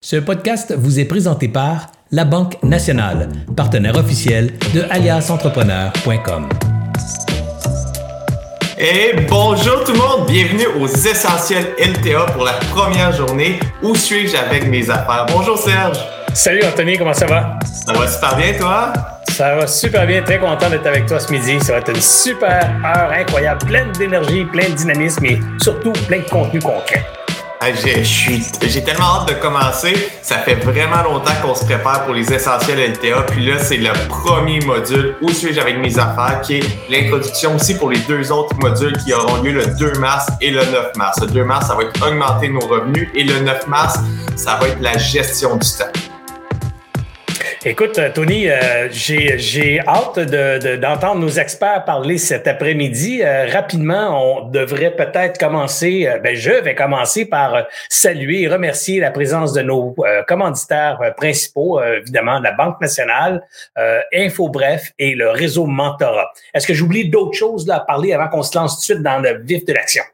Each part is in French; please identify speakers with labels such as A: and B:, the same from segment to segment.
A: Ce podcast vous est présenté par La Banque Nationale, partenaire officiel de aliasentrepreneur.com.
B: Et bonjour tout le monde, bienvenue aux Essentiels LTA pour la première journée. Où suis-je avec mes affaires? Bonjour Serge.
C: Salut Anthony, comment ça va?
B: Ça va super bien toi?
C: Ça va super bien, très content d'être avec toi ce midi. Ça va être une super heure incroyable, pleine d'énergie, plein de dynamisme et surtout plein de contenu concret.
B: J'ai tellement hâte de commencer. Ça fait vraiment longtemps qu'on se prépare pour les essentiels LTA. Puis là, c'est le premier module Où suis-je avec mes affaires, qui est l'introduction aussi pour les deux autres modules qui auront lieu le 2 mars et le 9 mars. Le 2 mars, ça va être augmenter nos revenus et le 9 mars, ça va être la gestion du temps.
C: Écoute, euh, Tony, euh, j'ai hâte d'entendre de, nos experts parler cet après-midi. Euh, rapidement, on devrait peut-être commencer, ben, je vais commencer par saluer et remercier la présence de nos commanditaires principaux, évidemment, la Banque nationale, InfoBref et le réseau Mentorat. Est-ce que j'oublie d'autres choses là, à parler avant qu'on se lance tout de suite dans le vif de l'action?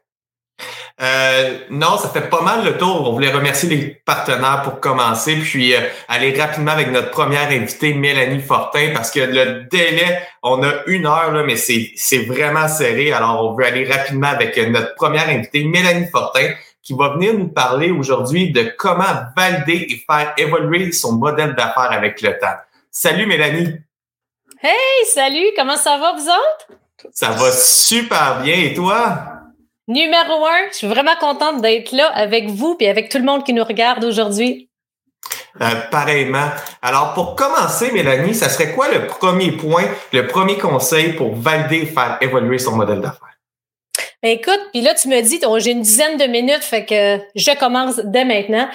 B: Euh, non, ça fait pas mal le tour. On voulait remercier les partenaires pour commencer, puis euh, aller rapidement avec notre première invitée, Mélanie Fortin, parce que le délai, on a une heure, là, mais c'est, c'est vraiment serré. Alors, on veut aller rapidement avec notre première invitée, Mélanie Fortin, qui va venir nous parler aujourd'hui de comment valider et faire évoluer son modèle d'affaires avec le temps. Salut Mélanie.
D: Hey, salut, comment ça va vous autres?
B: Ça va super bien et toi?
D: Numéro un, je suis vraiment contente d'être là avec vous et avec tout le monde qui nous regarde aujourd'hui.
B: Euh, pareillement. Alors, pour commencer, Mélanie, ça serait quoi le premier point, le premier conseil pour valider et faire évoluer son modèle d'affaires?
D: Ben, écoute, puis là, tu me dis, oh, j'ai une dizaine de minutes, fait que je commence dès maintenant.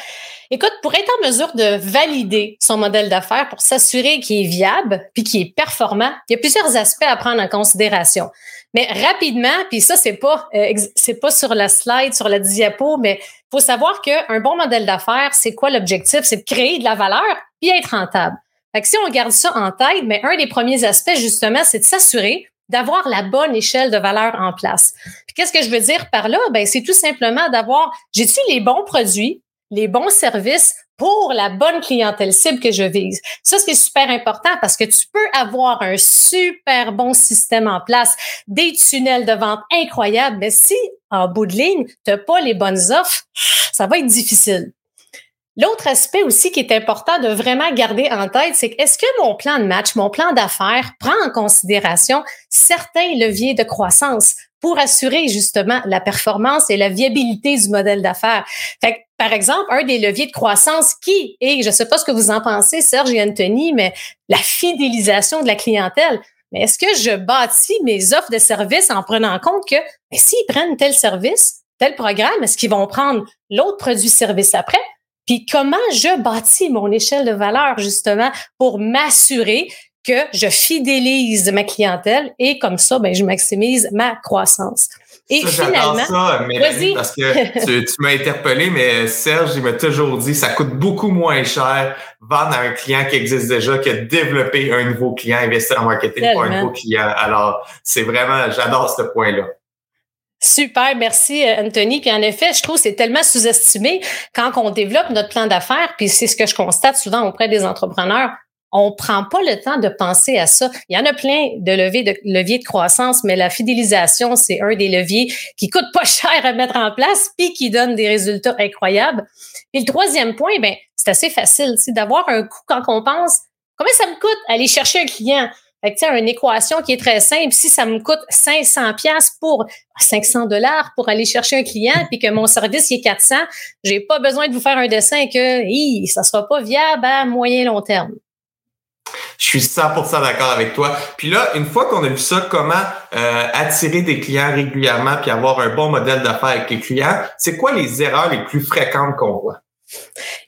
D: Écoute, pour être en mesure de valider son modèle d'affaires, pour s'assurer qu'il est viable puis qu'il est performant, il y a plusieurs aspects à prendre en considération. Mais rapidement, puis ça, c'est pas, euh, c'est pas sur la slide, sur la diapo, mais faut savoir qu'un bon modèle d'affaires, c'est quoi l'objectif? C'est de créer de la valeur puis être rentable. Fait que si on garde ça en tête, mais un des premiers aspects, justement, c'est de s'assurer d'avoir la bonne échelle de valeur en place. Qu'est-ce que je veux dire par là? Ben, c'est tout simplement d'avoir, j'ai-tu les bons produits, les bons services pour la bonne clientèle cible que je vise. Ça, c'est super important parce que tu peux avoir un super bon système en place, des tunnels de vente incroyables, mais si en bout de ligne, tu n'as pas les bonnes offres, ça va être difficile. L'autre aspect aussi qui est important de vraiment garder en tête, c'est est-ce que mon plan de match, mon plan d'affaires prend en considération certains leviers de croissance pour assurer justement la performance et la viabilité du modèle d'affaires? Fait par exemple, un des leviers de croissance qui est, je ne sais pas ce que vous en pensez, Serge et Anthony, mais la fidélisation de la clientèle. Mais est-ce que je bâtis mes offres de services en prenant en compte que ben, s'ils prennent tel service, tel programme, est-ce qu'ils vont prendre l'autre produit-service après? Puis comment je bâtis mon échelle de valeur justement pour m'assurer que je fidélise ma clientèle et comme ça, ben, je maximise ma croissance?
B: Et ça, finalement, ça, Mélanie, parce que tu, tu m'as interpellé, mais Serge, il m'a toujours dit, ça coûte beaucoup moins cher vendre à un client qui existe déjà que développer un nouveau client, investir en marketing pour un nouveau client. Alors, c'est vraiment, j'adore ce point-là.
D: Super, merci euh, Anthony. Puis en effet, je trouve que c'est tellement sous-estimé quand on développe notre plan d'affaires, puis c'est ce que je constate souvent auprès des entrepreneurs on prend pas le temps de penser à ça. Il y en a plein de leviers de, croissance, mais la fidélisation, c'est un des leviers qui coûte pas cher à mettre en place puis qui donne des résultats incroyables. Et le troisième point, ben, c'est assez facile, c'est d'avoir un coût quand on pense, combien ça me coûte aller chercher un client? Fait que, une équation qui est très simple. Si ça me coûte 500 pièces pour 500 dollars pour aller chercher un client, puis que mon service est 400, j'ai pas besoin de vous faire un dessin que hi, ça sera pas viable à moyen long terme.
B: Je suis 100% d'accord avec toi. Puis là, une fois qu'on a vu ça, comment euh, attirer des clients régulièrement puis avoir un bon modèle d'affaires avec les clients, c'est quoi les erreurs les plus fréquentes qu'on voit?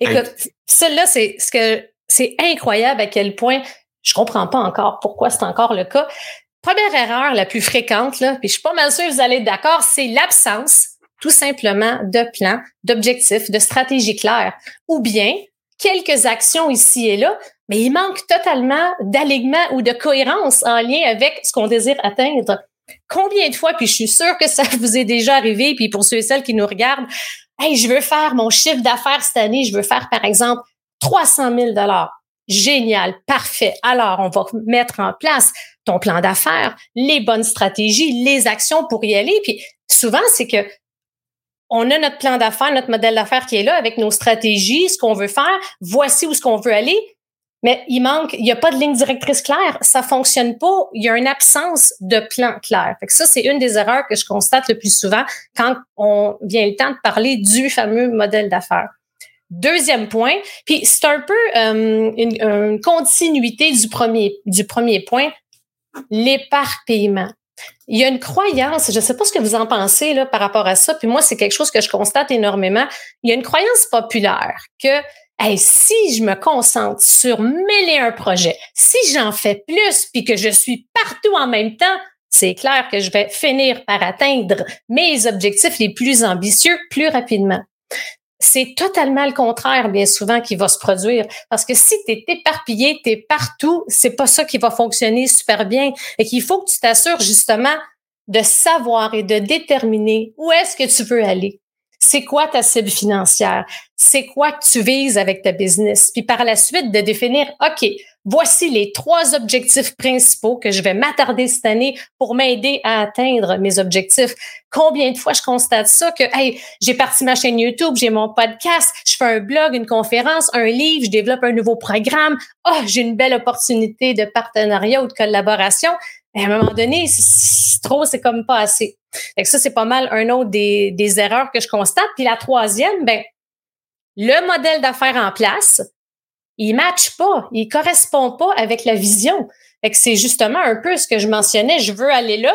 D: Écoute, celle-là, c'est ce que c'est incroyable à quel point je comprends pas encore pourquoi c'est encore le cas. Première erreur la plus fréquente, là, puis je suis pas mal sûre que vous allez être d'accord, c'est l'absence tout simplement de plan, d'objectifs, de stratégie claire, ou bien quelques actions ici et là, mais il manque totalement d'alignement ou de cohérence en lien avec ce qu'on désire atteindre. Combien de fois, puis je suis sûre que ça vous est déjà arrivé, puis pour ceux et celles qui nous regardent, hey, je veux faire mon chiffre d'affaires cette année, je veux faire par exemple 300 000 dollars. Génial, parfait. Alors, on va mettre en place ton plan d'affaires, les bonnes stratégies, les actions pour y aller. Puis souvent, c'est que on a notre plan d'affaires, notre modèle d'affaires qui est là avec nos stratégies, ce qu'on veut faire. Voici où ce qu'on veut aller. Mais il manque, il n'y a pas de ligne directrice claire, ça fonctionne pas, il y a une absence de plan clair. Fait que ça, c'est une des erreurs que je constate le plus souvent quand on vient le temps de parler du fameux modèle d'affaires. Deuxième point, puis c'est un peu euh, une, continuité du premier, du premier point, l'éparpillement. Il y a une croyance, je ne sais pas ce que vous en pensez là, par rapport à ça, puis moi, c'est quelque chose que je constate énormément. Il y a une croyance populaire que si je me concentre sur mêler un projet, si j'en fais plus puis que je suis partout en même temps, c'est clair que je vais finir par atteindre mes objectifs les plus ambitieux plus rapidement. C'est totalement le contraire, bien souvent, qui va se produire. Parce que si tu es éparpillé, tu es partout, c'est pas ça qui va fonctionner super bien. Et qu'il faut que tu t'assures justement de savoir et de déterminer où est-ce que tu veux aller c'est quoi ta cible financière, c'est quoi que tu vises avec ta business, puis par la suite de définir, OK, voici les trois objectifs principaux que je vais m'attarder cette année pour m'aider à atteindre mes objectifs. Combien de fois je constate ça que, hey, j'ai parti ma chaîne YouTube, j'ai mon podcast, je fais un blog, une conférence, un livre, je développe un nouveau programme, oh, j'ai une belle opportunité de partenariat ou de collaboration. à un moment donné, c'est trop, c'est comme pas assez. Fait ça, c'est pas mal un autre des, des erreurs que je constate. Puis la troisième, ben, le modèle d'affaires en place, il matche pas, il correspond pas avec la vision. Fait que c'est justement un peu ce que je mentionnais, je veux aller là,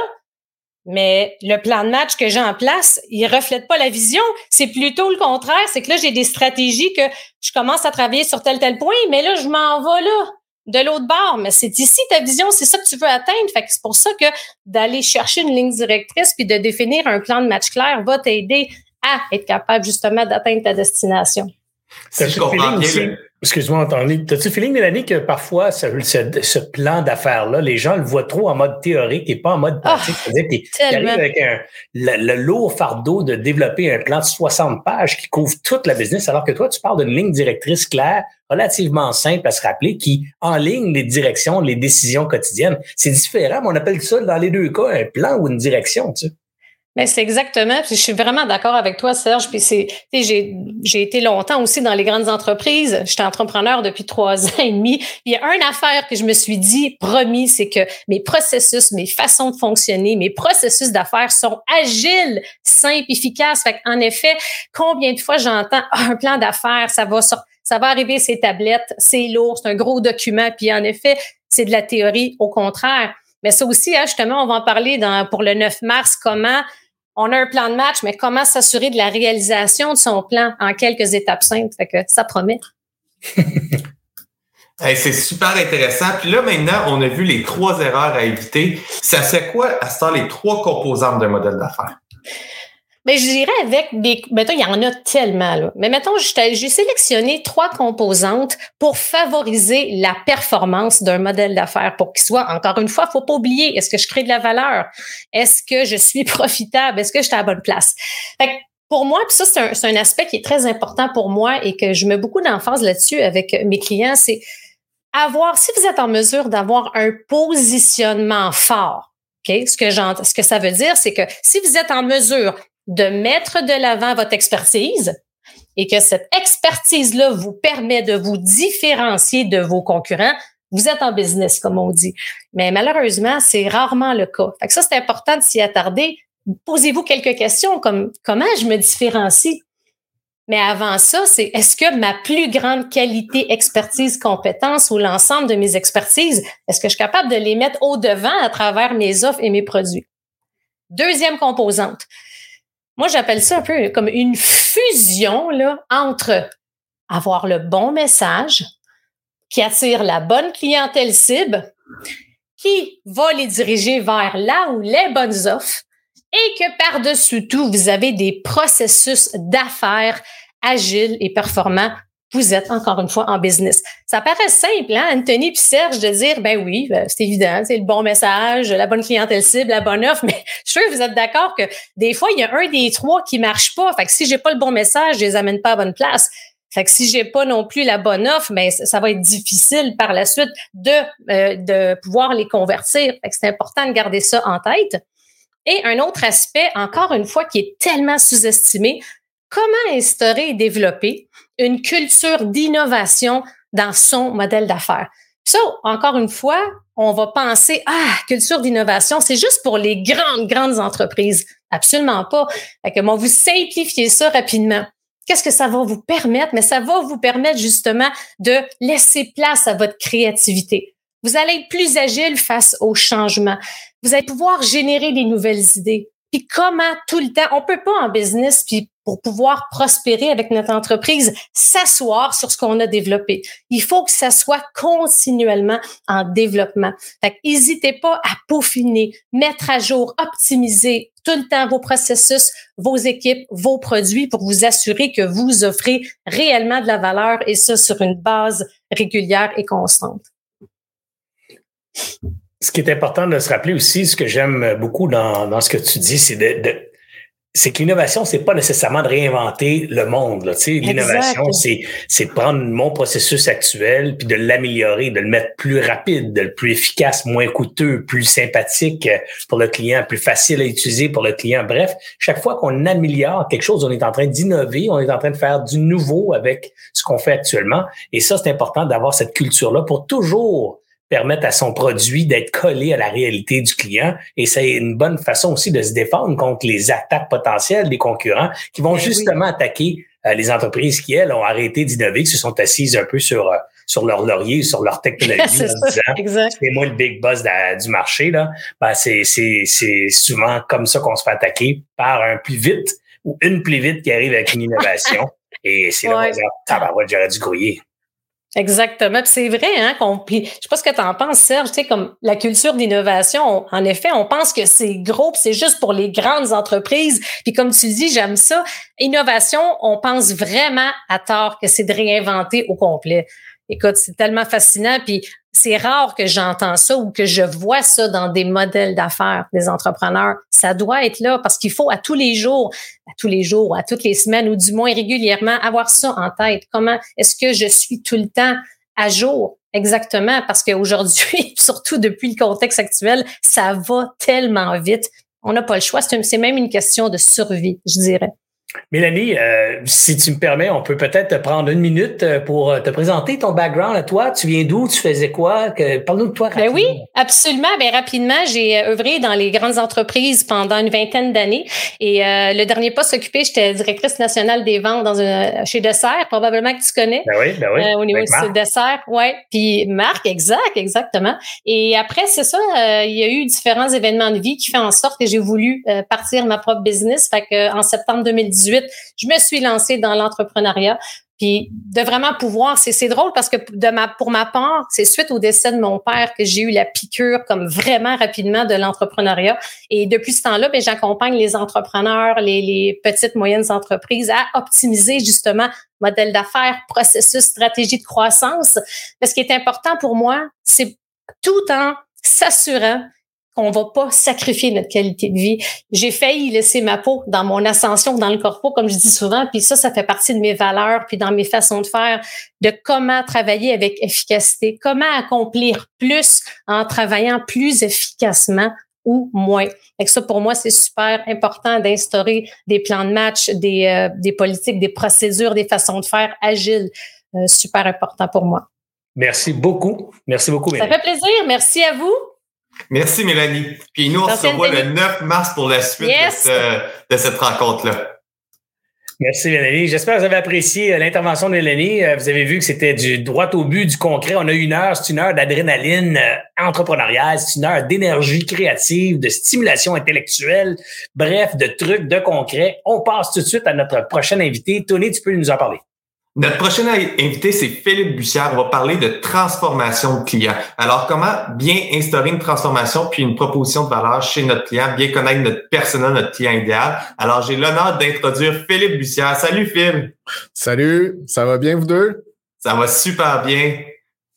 D: mais le plan de match que j'ai en place, il reflète pas la vision. C'est plutôt le contraire. C'est que là, j'ai des stratégies que je commence à travailler sur tel, tel point, mais là, je m'en vais là de l'autre bord, mais c'est ici ta vision, c'est ça que tu veux atteindre. Fait que c'est pour ça que d'aller chercher une ligne directrice puis de définir un plan de match clair va t'aider à être capable justement d'atteindre ta destination.
C: Si je comprends bien, Excuse-moi, Anthony. T'as-tu feeling, Mélanie, que parfois, ce, ce, plan d'affaires-là, les gens le voient trop en mode théorique et pas en mode pratique? Ah, C'est-à-dire qu'ils avec un, le, lourd fardeau de développer un plan de 60 pages qui couvre toute la business, alors que toi, tu parles d'une ligne directrice claire, relativement simple à se rappeler, qui enligne les directions, les décisions quotidiennes. C'est différent, mais on appelle ça, dans les deux cas, un plan ou une direction, tu sais.
D: Mais c'est exactement. Je suis vraiment d'accord avec toi, Serge. Puis c'est, j'ai, j'ai été longtemps aussi dans les grandes entreprises. J'étais entrepreneur depuis trois ans et demi. Il y a une affaire que je me suis dit, promis, c'est que mes processus, mes façons de fonctionner, mes processus d'affaires sont agiles, simples, efficaces. Fait en effet, combien de fois j'entends ah, un plan d'affaires, ça va ça va arriver ces tablettes, c'est lourd, c'est un gros document. Puis en effet, c'est de la théorie. Au contraire. Mais ça aussi, hein, justement, on va en parler dans, pour le 9 mars, comment on a un plan de match, mais comment s'assurer de la réalisation de son plan en quelques étapes simples? Ça promet.
B: c'est super intéressant. Puis là, maintenant, on a vu les trois erreurs à éviter. Ça c'est quoi, à ce temps, les trois composantes d'un modèle d'affaires?
D: Mais je dirais avec des. Mettons, il y en a tellement, là. Mais mettons, j'ai sélectionné trois composantes pour favoriser la performance d'un modèle d'affaires pour qu'il soit, encore une fois, faut pas oublier, est-ce que je crée de la valeur? Est-ce que je suis profitable? Est-ce que je suis à la bonne place? Fait pour moi, puis ça, c'est un, un aspect qui est très important pour moi et que je mets beaucoup d'emphase là-dessus avec mes clients, c'est avoir, si vous êtes en mesure d'avoir un positionnement fort, Okay? Ce que ce que ça veut dire, c'est que si vous êtes en mesure de mettre de l'avant votre expertise et que cette expertise-là vous permet de vous différencier de vos concurrents, vous êtes en business, comme on dit. Mais malheureusement, c'est rarement le cas. Fait ça, c'est important de s'y attarder. Posez-vous quelques questions comme comment je me différencie? Mais avant ça, c'est est-ce que ma plus grande qualité, expertise, compétence ou l'ensemble de mes expertises, est-ce que je suis capable de les mettre au devant à travers mes offres et mes produits? Deuxième composante, moi, j'appelle ça un peu comme une fusion là, entre avoir le bon message qui attire la bonne clientèle cible, qui va les diriger vers là où les bonnes offres et que par-dessus tout, vous avez des processus d'affaires agiles et performants vous êtes encore une fois en business. Ça paraît simple, hein, Anthony puis Serge, de dire, ben oui, ben, c'est évident, c'est le bon message, la bonne clientèle cible, la bonne offre, mais je suis sûr que vous êtes d'accord que des fois, il y a un des trois qui marche pas. Fait que si j'ai pas le bon message, je les amène pas à bonne place. Fait que si j'ai pas non plus la bonne offre, ben, ça va être difficile par la suite de, euh, de pouvoir les convertir. Fait que c'est important de garder ça en tête. Et un autre aspect, encore une fois, qui est tellement sous-estimé, comment instaurer et développer une culture d'innovation dans son modèle d'affaires. Ça, encore une fois, on va penser, ah, culture d'innovation, c'est juste pour les grandes, grandes entreprises. Absolument pas. Fait que, vous simplifier ça rapidement. Qu'est-ce que ça va vous permettre? Mais ça va vous permettre justement de laisser place à votre créativité. Vous allez être plus agile face au changement. Vous allez pouvoir générer des nouvelles idées. Puis comment tout le temps, on peut pas en business, puis pour pouvoir prospérer avec notre entreprise, s'asseoir sur ce qu'on a développé. Il faut que ça soit continuellement en développement. Fait n'hésitez pas à peaufiner, mettre à jour, optimiser tout le temps vos processus, vos équipes, vos produits pour vous assurer que vous offrez réellement de la valeur et ça sur une base régulière et constante.
C: Ce qui est important de se rappeler aussi, ce que j'aime beaucoup dans, dans, ce que tu dis, c'est de, de c'est que l'innovation, c'est pas nécessairement de réinventer le monde. L'innovation, c'est, c'est de prendre mon processus actuel puis de l'améliorer, de le mettre plus rapide, de le plus efficace, moins coûteux, plus sympathique pour le client, plus facile à utiliser pour le client. Bref, chaque fois qu'on améliore quelque chose, on est en train d'innover, on est en train de faire du nouveau avec ce qu'on fait actuellement. Et ça, c'est important d'avoir cette culture-là pour toujours permettre à son produit d'être collé à la réalité du client. Et c'est une bonne façon aussi de se défendre contre les attaques potentielles des concurrents qui vont ben justement attaquer euh, les entreprises qui, elles, ont arrêté d'innover, qui se sont assises un peu sur, euh, sur leur laurier, sur leur technologie en disant c'est moi le big boss du marché. Là. Ben, c'est, c'est, c'est souvent comme ça qu'on se fait attaquer par un plus vite ou une plus vite qui arrive avec une innovation. Et c'est là qu'on va dire, j'aurais dû grouiller.
D: Exactement. C'est vrai, hein, qu'on. Je sais pas ce que tu en penses, Serge, tu sais, comme la culture d'innovation, en effet, on pense que c'est gros, c'est juste pour les grandes entreprises. Puis comme tu dis, j'aime ça. Innovation, on pense vraiment à tort que c'est de réinventer au complet. Écoute, c'est tellement fascinant. Puis c'est rare que j'entends ça ou que je vois ça dans des modèles d'affaires des entrepreneurs. Ça doit être là parce qu'il faut à tous les jours, à tous les jours, à toutes les semaines ou du moins régulièrement avoir ça en tête. Comment est-ce que je suis tout le temps à jour? Exactement, parce qu'aujourd'hui, surtout depuis le contexte actuel, ça va tellement vite. On n'a pas le choix. C'est même une question de survie, je dirais.
C: Mélanie, euh, si tu me permets, on peut peut-être te prendre une minute euh, pour euh, te présenter ton background à toi. Tu viens d'où? Tu faisais quoi? Parle-nous de toi
D: rapidement. Ben oui, absolument. Ben rapidement, j'ai œuvré dans les grandes entreprises pendant une vingtaine d'années. Et le dernier poste occupé, j'étais directrice nationale des ventes dans chez Dessert, probablement que tu connais.
C: Ben oui, ben oui.
D: au niveau de Dessert, ouais. Puis Marc, exact, exactement. Et après, c'est ça, il y a eu différents événements de vie qui font en sorte que j'ai voulu partir ma propre business. Fait que en septembre 2018, je me suis lancée dans l'entrepreneuriat. Puis de vraiment pouvoir, c'est drôle parce que de ma, pour ma part, c'est suite au décès de mon père que j'ai eu la piqûre comme vraiment rapidement de l'entrepreneuriat. Et depuis ce temps-là, ben, j'accompagne les entrepreneurs, les, les petites moyennes entreprises à optimiser justement modèle d'affaires, processus, stratégie de croissance. Mais ce qui est important pour moi, c'est tout en s'assurant on va pas sacrifier notre qualité de vie. J'ai failli laisser ma peau dans mon ascension dans le corpo, comme je dis souvent, puis ça, ça fait partie de mes valeurs, puis dans mes façons de faire, de comment travailler avec efficacité, comment accomplir plus en travaillant plus efficacement ou moins. Et ça, pour moi, c'est super important d'instaurer des plans de match, des, euh, des politiques, des procédures, des façons de faire agiles. Euh, super important pour moi.
C: Merci beaucoup. Merci beaucoup.
D: Ça fait plaisir. Merci à vous.
B: Merci, Mélanie. Puis nous, on se revoit le 9 mars pour la suite de, cette rencontre-là.
C: Merci, Mélanie. J'espère que vous avez apprécié euh, l'intervention de Mélanie. Euh, vous avez vu que c'était du droit au but, du concret. On a une heure, c'est une heure d'adrénaline euh, entrepreneuriale, c'est une heure d'énergie créative, de stimulation intellectuelle, bref, de trucs, de concret. On passe tout de suite à notre prochain invité. Tony, tu peux nous en parler.
B: Notre prochain invité, c'est Philippe Bussière. On va parler de transformation de client. Alors, comment bien instaurer une transformation puis une proposition de valeur chez notre client, bien connaître notre persona, notre client idéal? Alors, j'ai l'honneur d'introduire Philippe Bussière. Salut, Phil.
E: Salut, ça va bien, vous deux?
B: Ça va super bien.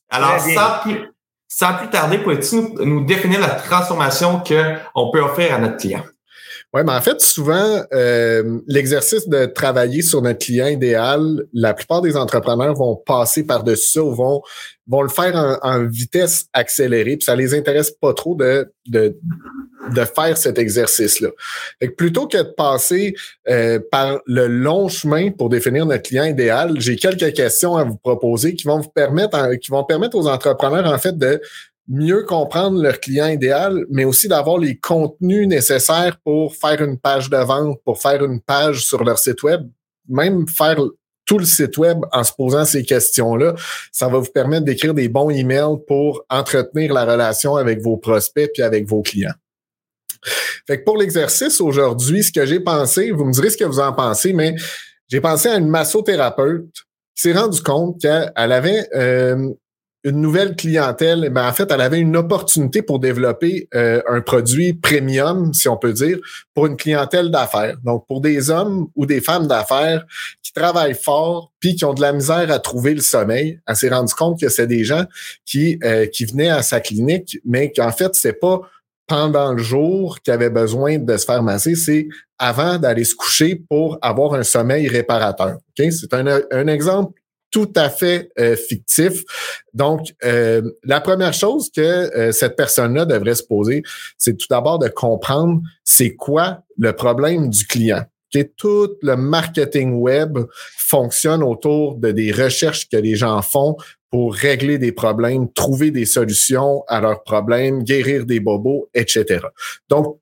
B: Alors, Sans, plus, sans plus tarder, pourrais-tu nous, nous définir la transformation qu'on peut offrir à notre client?
E: Oui, mais en fait, souvent, euh, l'exercice de travailler sur notre client idéal, la plupart des entrepreneurs vont passer par-dessus ça ou vont, vont le faire en, vitesse accélérée, puis ça les intéresse pas trop de, de, de faire cet exercice-là. Plutôt que de passer euh, par le long chemin pour définir notre client idéal, j'ai quelques questions à vous proposer qui vont vous permettre, qui vont permettre aux entrepreneurs, en fait, de mieux comprendre leur client idéal, mais aussi d'avoir les contenus nécessaires pour faire une page de vente, pour faire une page sur leur site web, même faire tout le site web en se posant ces questions-là. Ça va vous permettre d'écrire des bons emails pour entretenir la relation avec vos prospects puis avec vos clients. Fait que pour l'exercice aujourd'hui, ce que j'ai pensé, vous me direz ce que vous en pensez, mais j'ai pensé à une massothérapeute qui s'est rendu compte qu'elle avait euh, une nouvelle clientèle, ben en fait, elle avait une opportunité pour développer euh, un produit premium, si on peut dire, pour une clientèle d'affaires. Donc, pour des hommes ou des femmes d'affaires qui travaillent fort puis qui ont de la misère à trouver le sommeil. Elle s'est rendue compte que c'est des gens qui euh, qui venaient à sa clinique, mais qu'en fait, c'est pas pendant le jour qu'ils avaient besoin de se faire masser, c'est avant d'aller se coucher pour avoir un sommeil réparateur. Okay? C'est un, un exemple tout à fait euh, fictif. Donc, euh, la première chose que euh, cette personne-là devrait se poser, c'est tout d'abord de comprendre c'est quoi le problème du client. Que tout le marketing web fonctionne autour de des recherches que les gens font pour régler des problèmes, trouver des solutions à leurs problèmes, guérir des bobos, etc. Donc,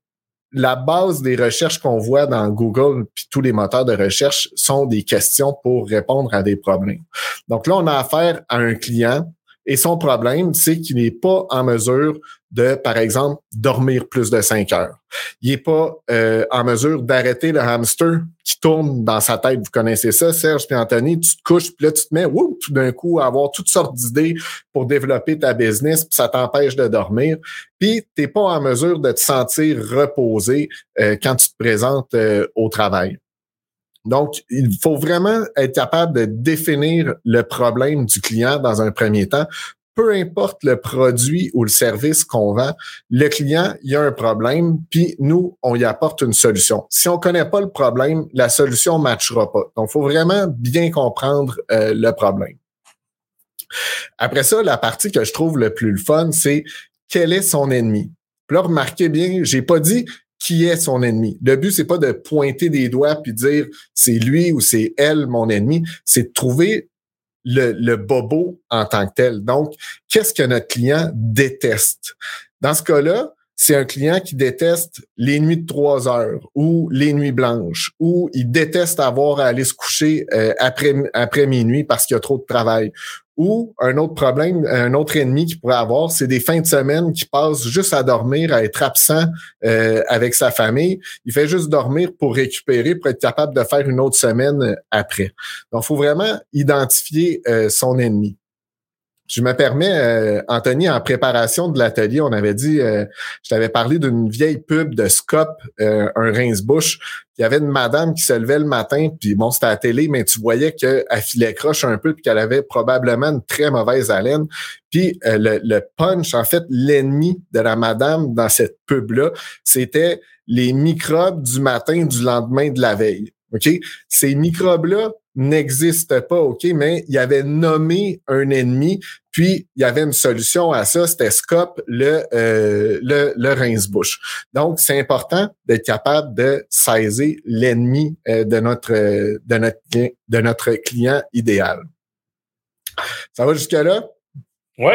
E: la base des recherches qu'on voit dans Google puis tous les moteurs de recherche sont des questions pour répondre à des problèmes. Donc là, on a affaire à un client et son problème, c'est qu'il n'est pas en mesure de, par exemple, dormir plus de cinq heures. Il n'est pas euh, en mesure d'arrêter le hamster qui tourne dans sa tête. Vous connaissez ça, Serge et Anthony? Tu te couches, puis là, tu te mets tout d'un coup à avoir toutes sortes d'idées pour développer ta business, puis ça t'empêche de dormir. Puis, tu n'es pas en mesure de te sentir reposé euh, quand tu te présentes euh, au travail. Donc, il faut vraiment être capable de définir le problème du client dans un premier temps peu importe le produit ou le service qu'on vend, le client, il y a un problème, puis nous, on y apporte une solution. Si on connaît pas le problème, la solution ne matchera pas. Donc, il faut vraiment bien comprendre euh, le problème. Après ça, la partie que je trouve le plus fun, c'est quel est son ennemi? Puis là, remarquez bien, j'ai pas dit qui est son ennemi. Le but, c'est pas de pointer des doigts puis dire c'est lui ou c'est elle mon ennemi, c'est de trouver le, bobo en tant que tel. Donc, qu'est-ce que notre client déteste? Dans ce cas-là, c'est un client qui déteste les nuits de trois heures ou les nuits blanches ou il déteste avoir à aller se coucher euh, après, après minuit parce qu'il y a trop de travail ou un autre problème, un autre ennemi qu'il pourrait avoir, c'est des fins de semaine qui passent juste à dormir, à être absent euh, avec sa famille. Il fait juste dormir pour récupérer, pour être capable de faire une autre semaine après. Donc, il faut vraiment identifier euh, son ennemi. Je me permets, euh, Anthony, en préparation de l'atelier, on avait dit, euh, je t'avais parlé d'une vieille pub de Scop, euh, un rince-bouche. Il y avait une madame qui se levait le matin, puis bon, c'était à la télé, mais tu voyais qu'elle filait croche un peu, puis qu'elle avait probablement une très mauvaise haleine. Puis le, le punch, en fait, l'ennemi de la madame dans cette pub-là, c'était les microbes du matin du lendemain de la veille. OK? Ces microbes-là, n'existe pas, OK, mais il avait nommé un ennemi, puis il y avait une solution à ça, c'était Scop, le, euh, le, le rince-bouche. Donc, c'est important d'être capable de saisir l'ennemi euh, de, notre, de, notre, de notre client idéal. Ça va jusque-là?
C: Oui.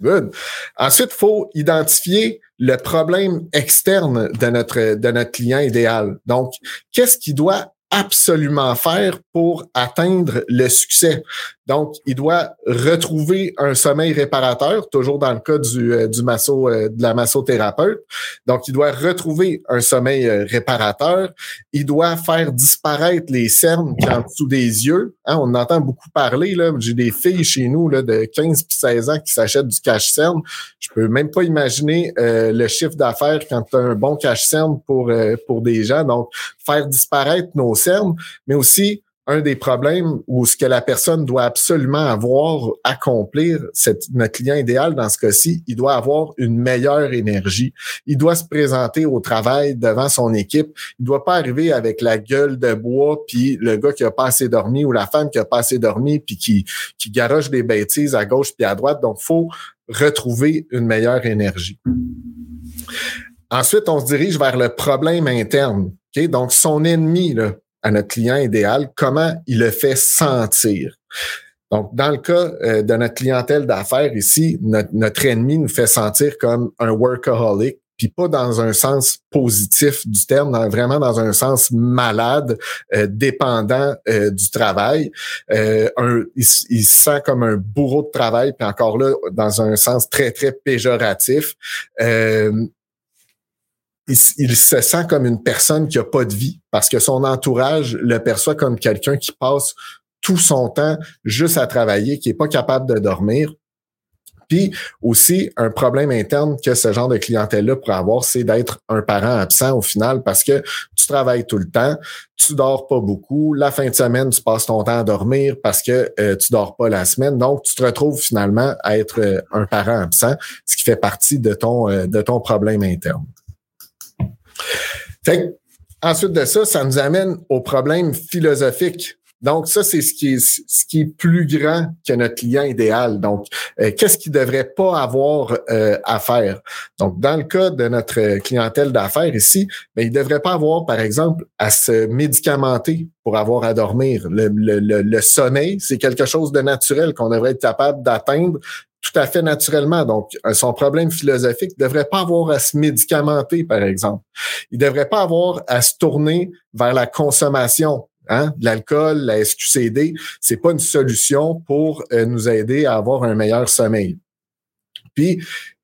E: Good. Ensuite, il faut identifier le problème externe de notre, de notre client idéal. Donc, qu'est-ce qui doit absolument faire pour atteindre le succès. Donc, il doit retrouver un sommeil réparateur, toujours dans le cas du, euh, du masso, euh, de la massothérapeute. Donc, il doit retrouver un sommeil euh, réparateur. Il doit faire disparaître les cernes qui en dessous des yeux. Hein, on entend beaucoup parler. Là. J'ai des filles chez nous là, de 15 puis 16 ans qui s'achètent du cache-cerne. Je peux même pas imaginer le chiffre d'affaires quand tu as un bon cache-cerne pour, pour des gens. Donc, faire disparaître nos cernes, mais aussi un des problèmes ou ce que la personne doit absolument avoir, accomplir, cette, notre client idéal dans ce cas-ci, il doit avoir une meilleure énergie. Il doit se présenter au travail devant son équipe. Il doit pas arriver avec la gueule de bois, puis le gars qui a pas assez dormi ou la femme qui a pas assez dormi, puis qui, qui garoche des bêtises à gauche puis à droite. Donc, faut retrouver une meilleure énergie. Ensuite, on se dirige vers le problème interne. Donc, son ennemi, là, à notre client idéal, comment il le fait sentir. Donc, dans le cas euh, de notre clientèle d'affaires ici, notre, ennemi nous fait sentir comme un workaholic, puis pas dans un sens positif du terme, vraiment dans un sens malade, euh, dépendant euh, du travail. Un, il, il, se sent comme un bourreau de travail, puis encore là, dans un sens très, très péjoratif il, se sent comme une personne qui a pas de vie parce que son entourage le perçoit comme quelqu'un qui passe tout son temps juste à travailler, qui est pas capable de dormir. Puis aussi, un problème interne que ce genre de clientèle-là pourrait avoir, c'est d'être un parent absent au final parce que tu travailles tout le temps, tu dors pas beaucoup. La fin de semaine, tu passes ton temps à dormir parce que euh, tu dors pas la semaine. Donc, tu te retrouves finalement à être euh, un parent absent, ce qui fait partie de ton, euh, de ton problème interne. Fait ensuite de ça, ça nous amène au problème philosophique. Donc, ça, c'est ce qui est ce qui est plus grand que notre client idéal. Donc, euh, qu'est-ce qu'il devrait pas avoir euh, à faire? Donc, dans le cas de notre clientèle d'affaires ici, mais ben, il devrait pas avoir, par exemple, à se médicamenter pour avoir à dormir. Le, le, le sommeil, c'est quelque chose de naturel qu'on devrait être capable d'atteindre tout à fait naturellement. Donc, euh, son problème philosophique ne devrait pas avoir à se médicamenter, par exemple. Il ne devrait pas avoir à se tourner vers la consommation. Hein? L'alcool, la SQCD, c'est pas une solution pour euh, nous aider à avoir un meilleur sommeil. Puis,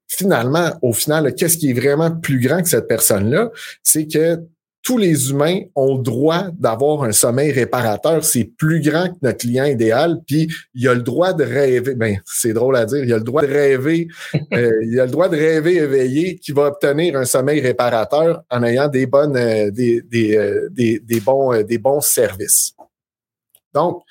E: finalement, au final, qu'est-ce qui est vraiment plus grand que cette personne-là? C'est que tous les humains ont le droit d'avoir un sommeil réparateur. C'est plus grand que notre client idéal. Puis il a le droit de rêver. Ben, c'est drôle à dire. Il a le droit de rêver. Euh, il a le droit de rêver éveillé qui va obtenir un sommeil réparateur en ayant des bonnes, euh, des, des, euh, des, des, bons, des bons services. Donc,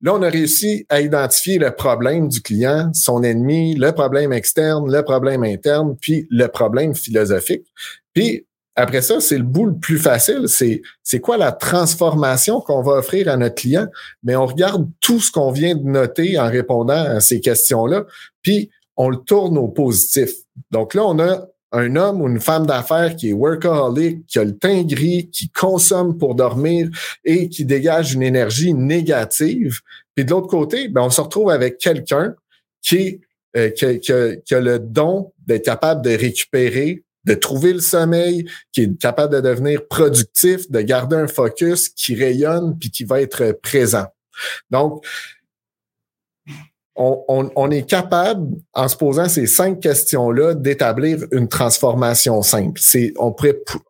E: Là, on a réussi à identifier le problème du client, son ennemi, le problème externe, le problème interne, puis le problème philosophique. Puis, après ça, c'est le bout le plus facile. C'est, c'est quoi la transformation qu'on va offrir à notre client? Mais on regarde tout ce qu'on vient de noter en répondant à ces questions-là, puis on le tourne au positif. Donc là, on a un homme ou une femme d'affaires qui est workaholic, qui a le teint gris, qui consomme pour dormir et qui dégage une énergie négative. Puis de l'autre côté, ben, on se retrouve avec quelqu'un qui, euh, qui, qui a le don d'être capable de récupérer de trouver le sommeil, qui est capable de devenir productif, de garder un focus qui rayonne puis qui va être présent. Donc, on, est capable, en se posant ces cinq questions-là, d'établir une transformation simple. C'est, on,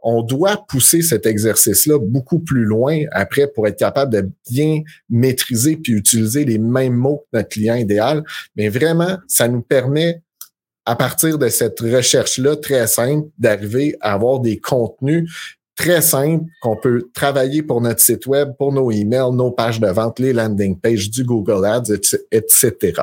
E: on doit pousser cet exercice-là beaucoup plus loin après pour être capable de bien maîtriser puis utiliser les mêmes mots que notre client idéal. Mais vraiment, ça nous permet à partir de cette recherche-là très simple, d'arriver à avoir des contenus très simples qu'on peut travailler pour notre site web, pour nos emails, nos pages de vente, les landing pages du Google Ads, etc.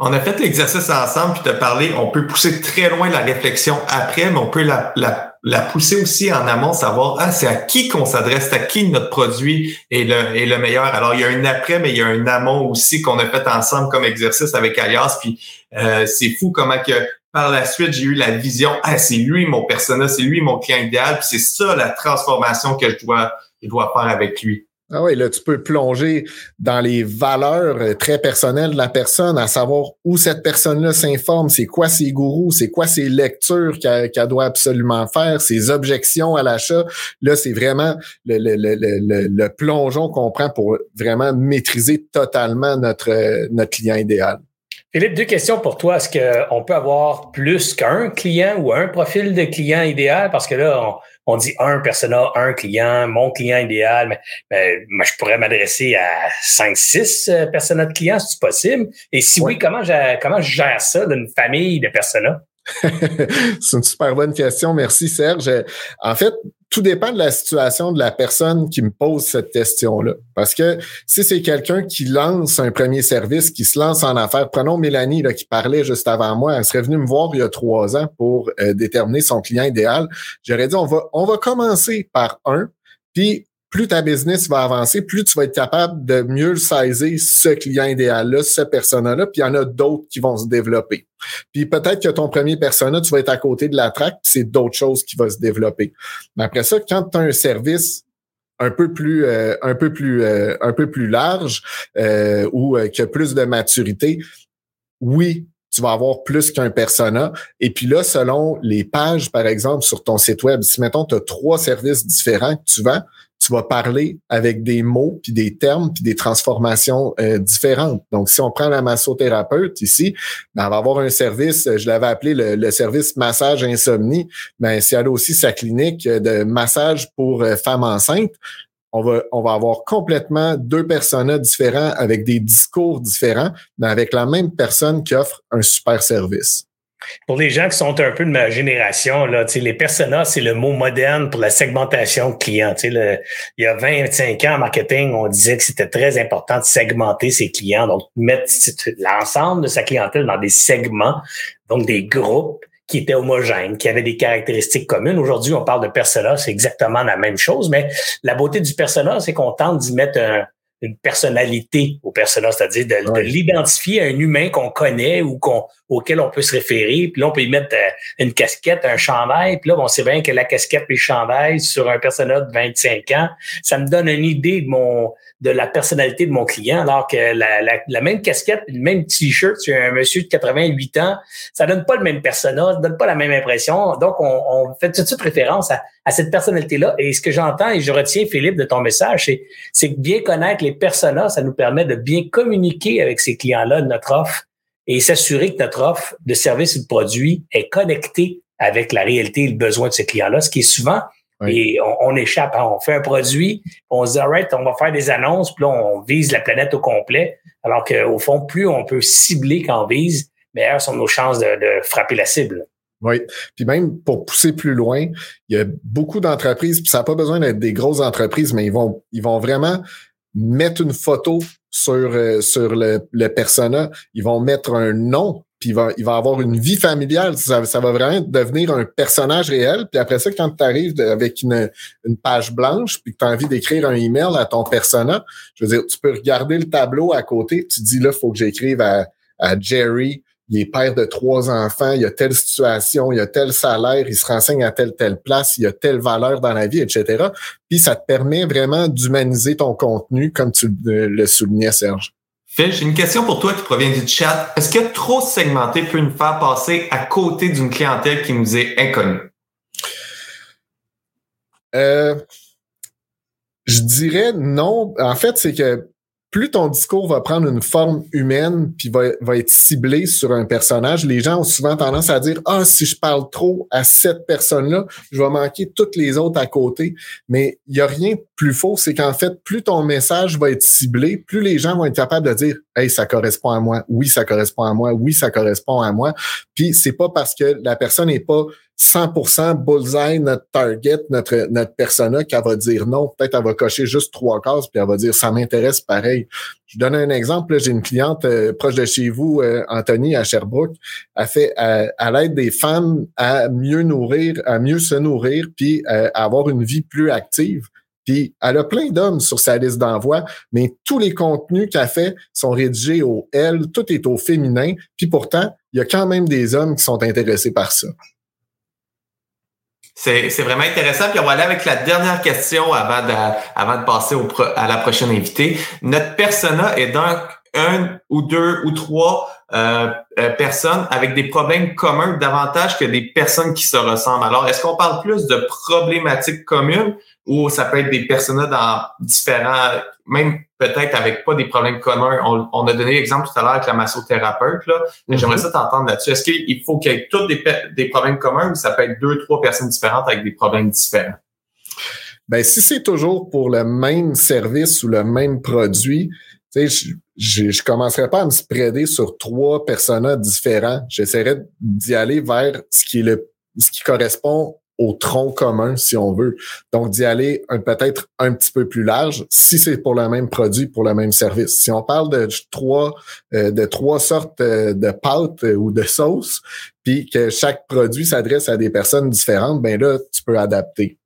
B: On a fait l'exercice ensemble, puis as parlé, on peut pousser très loin la réflexion après, mais on peut la, la, la pousser aussi en amont, savoir ah, c'est à qui qu'on s'adresse, à qui notre produit est le, meilleur. Alors, il y a un après, mais il y a un amont aussi qu'on a fait ensemble comme exercice avec Alias. Puis euh, c'est fou comment que par la suite, j'ai eu la vision, ah, c'est lui mon persona, c'est lui mon client idéal, puis c'est ça la transformation que je dois, je dois faire avec lui.
E: Ah oui, là, tu peux plonger dans les valeurs euh, très personnelles de la personne, à savoir où cette personne-là s'informe, c'est quoi ses gourous, c'est quoi ses lectures qu'elle doit absolument faire, ses objections à l'achat. Là, c'est vraiment le, le, le, le, plongeon qu'on prend pour vraiment maîtriser totalement notre, euh, notre client idéal.
C: Philippe, deux questions pour toi. Est-ce qu'on peut avoir plus qu'un client ou un profil de client idéal? Parce que là, on, on dit un persona, un client, mon client idéal, mais, mais, je pourrais m'adresser à 5, 6 euh, personas de clients, si c'est possible. Et si oui, comment, comment je gère ça d'une famille de personas?
E: c'est une super bonne question. Merci, Serge. En fait, tout dépend de la situation de la personne qui me pose cette question-là. Parce que si c'est quelqu'un qui lance un premier service, qui se lance en affaires, prenons Mélanie là, qui parlait juste avant moi, elle serait venue me voir il y a trois ans pour euh, déterminer son client idéal. J'aurais dit, on va, on va commencer par un, puis plus ta business va avancer, plus tu vas être capable de mieux saisir ce client idéal-là, ce persona-là, puis il y en a d'autres qui vont se développer. Puis peut-être que ton premier persona, tu vas être à côté de la traque, puis c'est d'autres choses qui vont se développer. Mais après ça, quand tu as un service un peu plus euh, un peu plus euh, un peu plus large euh, ou qui a plus de maturité, oui, tu vas avoir plus qu'un persona. Et puis là, selon les pages, par exemple, sur ton site web, si mettons, tu as trois services différents que tu vends, tu vas parler avec des mots, puis des termes, puis des transformations euh, différentes. Donc, si on prend la massothérapeute ici, ben, elle va avoir un service, je l'avais appelé le, service massage insomnie, mais ben, si elle a aussi sa clinique de massage pour euh, femmes enceintes, on va, on va avoir complètement deux personnages différents avec des discours différents, mais avec la même personne qui offre un super service.
C: Pour les gens qui sont un peu de ma génération, là, les personas, c'est le mot moderne pour la segmentation de clients. Le, il y a 25 ans en marketing, on disait que c'était très important de segmenter ses clients, donc mettre l'ensemble de sa clientèle dans des segments, donc des groupes qui étaient homogènes, qui avaient des caractéristiques communes. Aujourd'hui, on parle de persona, c'est exactement la même chose, mais la beauté du persona, c'est qu'on tente d'y mettre un, une personnalité au personnage, c'est-à-dire de, l'identifier à un humain qu'on connaît ou qu'on auquel on peut se référer. Puis là, on peut y mettre euh, une casquette, un chandail. Puis là, on sait bien que la casquette et le chandail sur un personnage de 25 ans, ça me donne une idée de mon de la personnalité de mon client, alors que la, même casquette, le même t-shirt sur un monsieur de 88 ans, ça donne pas le même personnage, ça donne pas la même impression. Donc, on, fait tout de suite référence à, cette personnalité-là. Et ce que j'entends et je retiens, Philippe, de ton message, c'est que bien connaître les personas, ça nous permet de bien communiquer avec ces clients-là notre offre et s'assurer que notre offre de service ou de produit est connectée avec la réalité et le besoin de ces clients-là, ce qui est souvent et on, échappe, hein. on fait un produit, on se dit, alright, on va faire des annonces, puis là, on vise la planète au complet. Alors qu'au fond, plus on peut cibler qu'on vise, meilleures sont nos chances de, de frapper la cible.
E: Oui. Puis même pour pousser plus loin, il y a beaucoup d'entreprises, puis ça n'a pas besoin d'être des grosses entreprises, mais ils vont, ils vont vraiment mettre une photo sur, euh, sur le, le persona. Ils vont mettre un nom puis il va, il va avoir une vie familiale. Ça, va vraiment devenir un personnage réel. Puis après ça, quand tu arrives avec une, une, page blanche, puis que tu as envie d'écrire un email à ton persona, je veux dire, tu peux regarder le tableau à côté, tu dis là, faut que j'écrive à, à Jerry, il est père de trois enfants, il a telle situation, il a tel salaire, il se renseigne à telle, telle place, il a telle valeur dans la vie, etc. Puis ça te permet vraiment d'humaniser ton contenu, comme tu le soulignais, Serge.
B: J'ai une question pour toi qui provient du chat. Est-ce que trop segmenté peut nous faire passer à côté d'une clientèle qui nous est inconnue?
E: Euh, je dirais non. En fait, c'est que plus ton discours va prendre une forme humaine puis va, être ciblé sur un personnage, les gens ont souvent tendance à dire ah si je parle trop à cette personne-là, je vais manquer toutes les autres à côté. Mais il y a rien de plus faux, c'est qu'en fait plus ton message va être ciblé, plus les gens vont être capables de dire hey ça correspond à moi, oui ça correspond à moi, oui ça correspond à moi. Puis c'est pas parce que la personne n'est pas 100% bullseye notre target, notre notre persona qu'elle va dire non. Peut-être elle va cocher juste trois cases puis elle va dire ça m'intéresse pareil. Je donne un exemple. J'ai une cliente euh, proche de chez vous, euh, Anthony à Sherbrooke. Elle fait à, à l'aide des femmes à mieux nourrir, à mieux se nourrir puis euh, à avoir une vie plus active. Puis elle a plein d'hommes sur sa liste d'envoi, mais tous les contenus qu'elle fait sont rédigés au L, tout est au féminin. Puis pourtant, il y a quand même des hommes qui sont intéressés par ça.
B: C'est, vraiment intéressant. Puis on va aller avec la dernière question avant de, avant de passer au, à la prochaine invitée. Notre persona est donc un ou deux ou trois euh, euh, personnes avec des problèmes communs davantage que des personnes qui se ressemblent. Alors, est-ce qu'on parle plus de problématiques communes ou ça peut être des personnes dans différents, même peut-être avec pas des problèmes communs. On, a donné l'exemple tout à l'heure avec la massothérapeute. Là. Mm-hmm. J'aimerais ça t'entendre là-dessus. Est-ce qu'il faut qu'il y ait tous des, des problèmes communs ou ça peut être deux, trois personnes différentes avec des problèmes différents?
E: Ben, si c'est toujours pour le même service ou le même produit, tu sais, je, je, commencerai pas à me spreader sur trois personnages différents. J'essaierai d'y aller vers ce qui est le, ce qui correspond au tronc commun, si on veut. Donc, d'y aller peut-être un petit peu plus large, si c'est pour le même produit, pour le même service. Si on parle de trois, euh, de trois sortes euh, de pâtes euh, ou de sauces, puis que chaque produit s'adresse à des personnes différentes, ben là, tu peux adapter.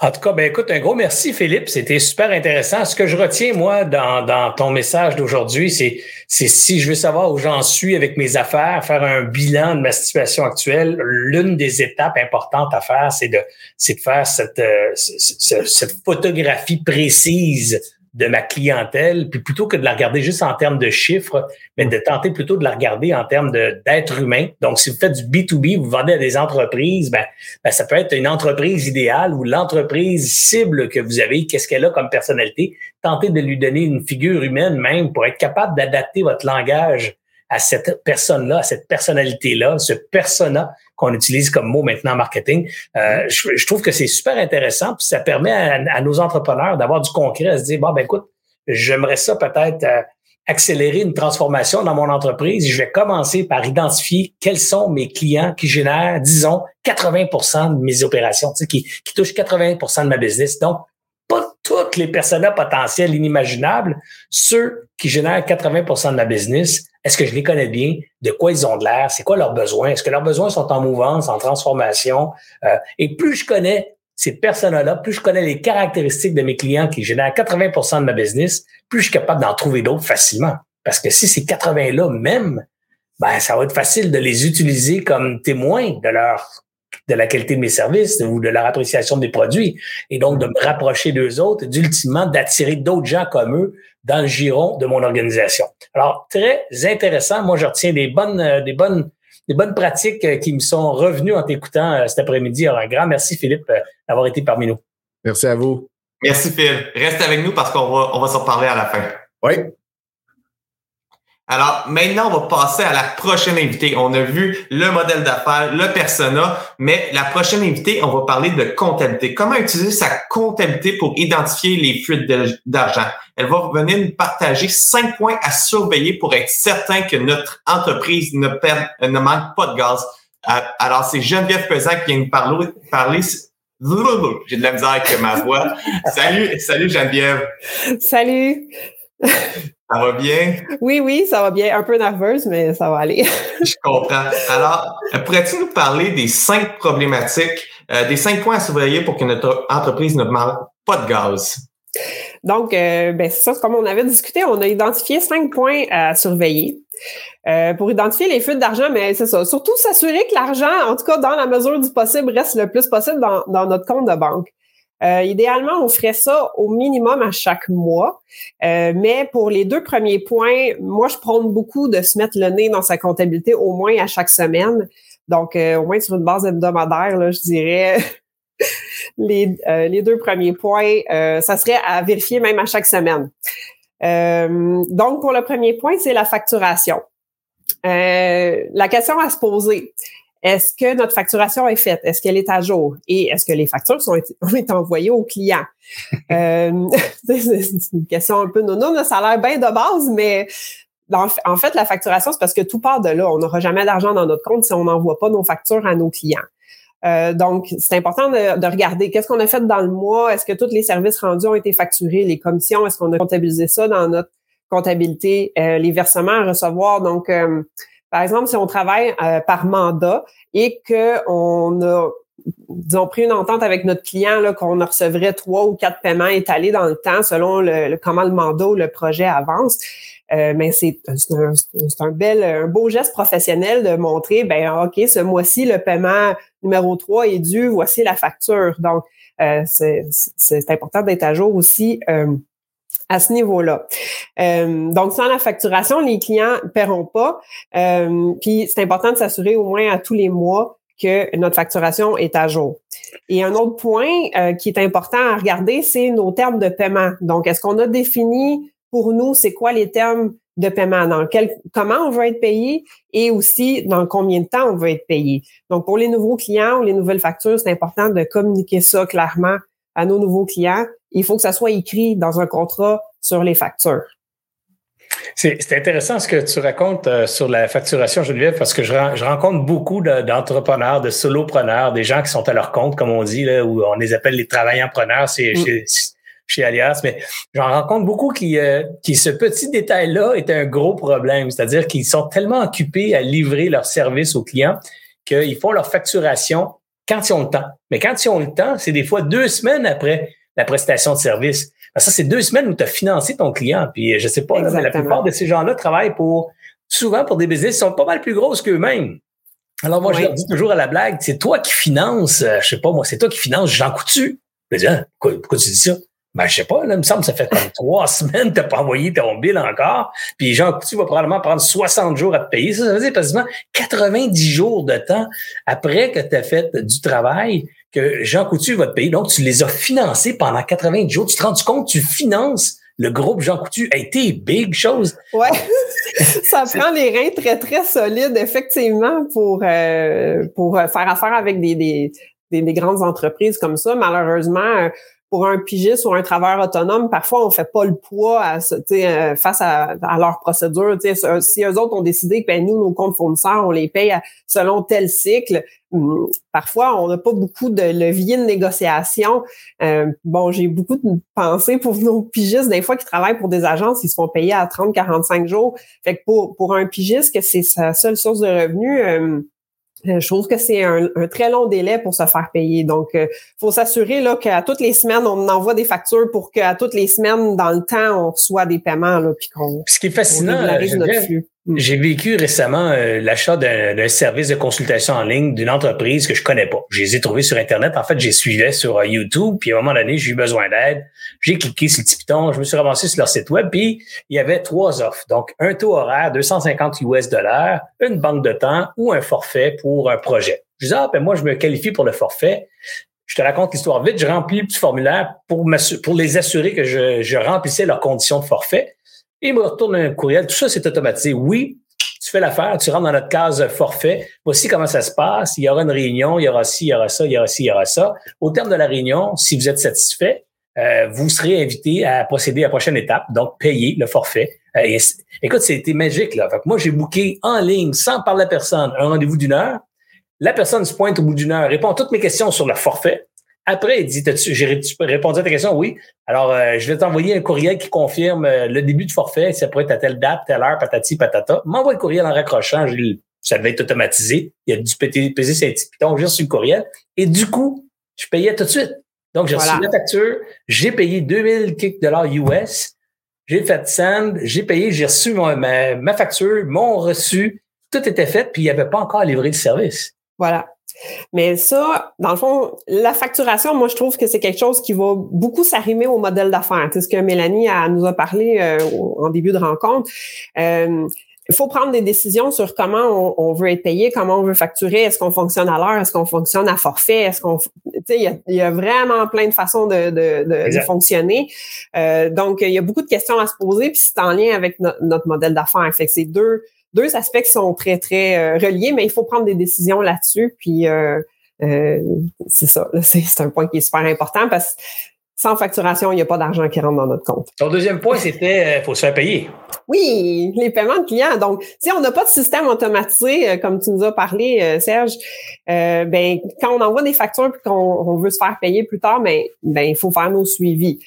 C: En tout cas, ben écoute, un gros merci, Philippe. C'était super intéressant. Ce que je retiens, moi, dans, ton message d'aujourd'hui, c'est, c'est si je veux savoir où j'en suis avec mes affaires, faire un bilan de ma situation actuelle, l'une des étapes importantes à faire, c'est de, faire euh, cette photographie précise de ma clientèle, puis plutôt que de la regarder juste en termes de chiffres, mais de tenter plutôt de la regarder en termes d'être humain. Donc, si vous faites du B2B, vous vendez à des entreprises, ben, ben ça peut être une entreprise idéale ou l'entreprise cible que vous avez, qu'est-ce qu'elle a comme personnalité. Tentez de lui donner une figure humaine même pour être capable d'adapter votre langage à cette personne-là, à cette personnalité-là, ce persona qu'on utilise comme mot maintenant en marketing. Euh, je, trouve que c'est super intéressant, puis ça permet à, nos entrepreneurs d'avoir du concret, à se dire, bon, ben écoute, j'aimerais ça peut-être euh, accélérer une transformation dans mon entreprise. Je vais commencer par identifier quels sont mes clients qui génèrent, disons, 80% de mes opérations, tu sais, qui, qui touchent 80% de ma business. Donc, toutes les personnes potentielles inimaginables, ceux qui génèrent 80% de ma business, est-ce que je les connais bien? De quoi ils ont de l'air? C'est quoi leurs besoins? Est-ce que leurs besoins sont en mouvance, en transformation? Euh, et plus je connais ces personnes-là, plus je connais les caractéristiques de mes clients qui génèrent 80% de ma business, plus je suis capable d'en trouver d'autres facilement. Parce que si ces 80-là même, ben, ça va être facile de les utiliser comme témoins de leur de la qualité de mes services ou de leur appréciation des produits. Et donc, de me rapprocher d'eux autres, d'ultimement d'attirer d'autres gens comme eux dans le giron de mon organisation. Alors, très intéressant. Moi, je retiens des bonnes, euh, des bonnes, des bonnes pratiques euh, qui me sont revenues en t'écoutant euh, cet après-midi. Alors, un grand merci, Philippe, d'avoir été parmi nous.
E: Merci à vous.
B: Merci, Phil. Reste avec nous parce qu'on va, on va s'en parler à la fin.
E: Oui.
B: Alors maintenant, on va passer à la prochaine invitée. On a vu le modèle d'affaires, le persona, mais la prochaine invitée, on va parler de comptabilité. Comment utiliser sa comptabilité pour identifier les fuites d'argent? Elle va venir nous partager cinq points à surveiller pour être certain que notre entreprise ne, perd, ne manque pas de gaz. Euh, alors, c'est Geneviève Pesant qui vient nous parler. parler J'ai de la misère avec ma voix. salut, salut Geneviève.
F: Salut.
B: Ça va bien?
F: Oui, oui, ça va bien. Un peu nerveuse, mais ça va aller.
B: Je comprends. Alors, pourrais-tu nous parler des cinq problématiques, euh, des cinq points à surveiller pour que notre entreprise ne manque pas de gaz?
F: Donc, euh, ben, c'est ça, comme on avait discuté, on a identifié cinq points à surveiller. Euh, pour identifier les fuites d'argent, mais c'est ça. Surtout s'assurer que l'argent, en tout cas dans la mesure du possible, reste le plus possible dans, dans notre compte de banque. Euh, idéalement, on ferait ça au minimum à chaque mois. Euh, mais pour les deux premiers points, moi, je prône beaucoup de se mettre le nez dans sa comptabilité au moins à chaque semaine. Donc, euh, au moins sur une base hebdomadaire, je dirais les, les deux premiers points, ça serait à vérifier même à chaque semaine. donc, pour le premier point, c'est la facturation. la question à se poser, est-ce que notre facturation est faite? Est-ce qu'elle est à jour? Et est-ce que les factures sont, ont été envoyées aux clients? euh, c'est une question un peu non, non, ça a l'air bien de base, mais en fait, la facturation, c'est parce que tout part de là. On n'aura jamais d'argent dans notre compte si on n'envoie pas nos factures à nos clients. Euh, donc, c'est important de, regarder qu'est-ce qu'on a fait dans le mois? Est-ce que tous les services rendus ont été facturés? Les commissions, est-ce qu'on a comptabilisé ça dans notre comptabilité? Euh, les versements à recevoir? Donc, euh, par exemple, si on travaille euh, par mandat et qu'on a disons, pris une entente avec notre client là, qu'on recevrait trois ou quatre paiements étalés dans le temps selon le, comment le mandat ou le projet avance. Euh, mais c'est un, bel, un beau geste professionnel de montrer, ben OK, ce mois-ci, le paiement numéro 3 est dû, voici la facture. Donc, euh, c'est important d'être à jour aussi euh, à ce niveau-là. Euh, donc, sans la facturation, les clients ne paieront pas. puis, c'est important de s'assurer au moins à tous les mois que notre facturation est à jour. Et un autre point qui est important à regarder, c'est nos termes de paiement. Donc, est-ce qu'on a défini pour nous, c'est quoi les termes de paiement, dans quel, comment on veut être payé et aussi dans combien de temps on veut être payé? Donc, pour les nouveaux clients ou les nouvelles factures, c'est important de communiquer ça clairement à nos nouveaux clients. Il faut que ça soit écrit dans un contrat sur les factures.
C: C'est intéressant ce que tu racontes euh, sur la facturation, Geneviève, parce que je, je rencontre beaucoup d'entrepreneurs, de, solopreneurs, des gens qui sont à leur compte, comme on dit, là, où on les appelle les travailleurs-preneurs. C'est mm chez Alias, mais j'en rencontre beaucoup qui, euh, qui ce petit détail-là est un gros problème. C'est-à-dire qu'ils sont tellement occupés à livrer leurs services aux clients qu'ils font leur facturation quand ils ont le temps. Mais quand ils ont le temps, c'est des fois deux semaines après la prestation de service. ça, c'est deux semaines où tu as financé ton client. Puis je sais pas, la plupart de ces gens-là travaillent pour souvent pour des business qui sont pas mal plus grosses qu'eux-mêmes. Alors moi, je leur dis toujours à la blague, c'est toi qui finances, euh, je sais pas moi, c'est toi qui finances Jean Coutu. Je dis, hein, pourquoi tu dis ça? Ben, je sais pas, là, il me semble que ça fait trois semaines que tu pas envoyé ton bill encore. Puis Jean Coutu va probablement prendre 60 jours à te payer. Ça, ça veut dire quasiment 90 jours de temps après que tu as fait du travail que Jean Coutu va te payer. Donc, tu les as financés pendant 90 jours. Tu te rends compte, tu finances le groupe Jean Coutu a été big chose.
F: Ouais, ça prend les reins très, très solides, effectivement, pour, euh, pour faire affaire avec des, des, des, des, grandes entreprises comme ça. Malheureusement, pour un pigiste ou un travailleur autonome, parfois on fait pas le poids à, euh, face à, à leur procédure. Si eux autres ont décidé que ben, nous, nos comptes fournisseurs, on les paye selon tel cycle, hum, parfois on n'a pas beaucoup de levier de négociation. Euh, bon, j'ai beaucoup de pensées pour nos pigistes, des fois qui travaillent pour des agences, ils se font payer à 30-45 jours. Fait que pour, pour un pigiste, que c'est sa seule source de revenus, euh, je trouve que c'est un, très long délai pour se faire payer. Donc, il euh, faut s'assurer là qu'à toutes les semaines, on envoie des factures pour qu'à toutes les semaines, dans le temps, on reçoit des paiements. Là, puis qu'on,
C: Ce qui est fascinant, Mm. J'ai vécu récemment euh, l'achat d'un service de consultation en ligne d'une entreprise que je connais pas. Je les ai trouvés sur Internet. En fait, j'ai suivi sur euh, YouTube, puis à un moment donné, j'ai eu besoin d'aide. J'ai cliqué sur le petit piton, je me suis ramassé sur leur site web, puis il y avait trois offres. Donc, un taux horaire, 250 US dollars, une banque de temps ou un forfait pour un projet. Je dis, ah, ben moi, je me qualifie pour le forfait. Je te raconte l'histoire vite. Je remplis le petit formulaire pour, les assurer que je remplissais leurs conditions de forfait. Il me retourne un courriel. Tout ça, c'est automatisé. Oui, tu fais l'affaire, tu rentres dans notre case forfait. Voici comment ça se passe. Il y aura une réunion, il y aura ci, il y aura ça, il y aura ci, il y aura ça. Au terme de la réunion, si vous êtes satisfait, euh, vous serez invité à procéder à la prochaine étape, donc payer le forfait. Euh, écoute, c'était magique là. Fait moi, j'ai booké en ligne, sans parler à personne, un rendez-vous d'une heure. La personne se pointe au bout d'une heure, répond à toutes mes questions sur le forfait. Après, il dit, j'ai répondu à ta question, oui. Alors, euh, je vais t'envoyer un courriel qui confirme euh, le début du forfait. Ça pourrait être à telle date, telle heure, patati, patata. M'envoie le courriel en raccrochant. Ça devait être automatisé. Il y a du peser sur un petit piton. J'ai reçu le courriel. Et du coup, je payais tout de suite. Donc, j'ai reçu la facture. J'ai payé 2000 dollars US. J'ai fait send. J'ai payé. J'ai reçu ma, ma facture, mon reçu. Tout était fait. Puis, il n'y avait pas encore livré le service.
F: Voilà. Mais ça, dans le fond, la facturation, moi, je trouve que c'est quelque chose qui va beaucoup s'arrimer au modèle d'affaires. C'est ce que Mélanie a, nous a parlé euh, en début de rencontre. Euh, il faut prendre des décisions sur comment on, veut être payé, comment on veut facturer, est-ce qu'on fonctionne à l'heure, est-ce qu'on fonctionne à forfait, est-ce qu'on, tu sais, il y a, vraiment plein de façons de, de, fonctionner. Euh, donc, il y a beaucoup de questions à se poser, puis c'est en lien avec notre modèle d'affaires. Fait que c'est deux deux aspects qui sont très, très euh, reliés, mais il faut prendre des décisions là-dessus. Puis euh, euh, c'est ça, c'est un point qui est super important parce que sans facturation, il n'y a pas d'argent qui rentre dans notre compte.
C: Ton deuxième point, c'était il faut se faire payer.
F: Oui, les paiements de clients. Donc, si on n'a pas de système automatisé, comme tu nous as parlé, Serge, ben quand on envoie des factures et qu'on veut se faire payer plus tard, ben, ben il faut faire nos suivis.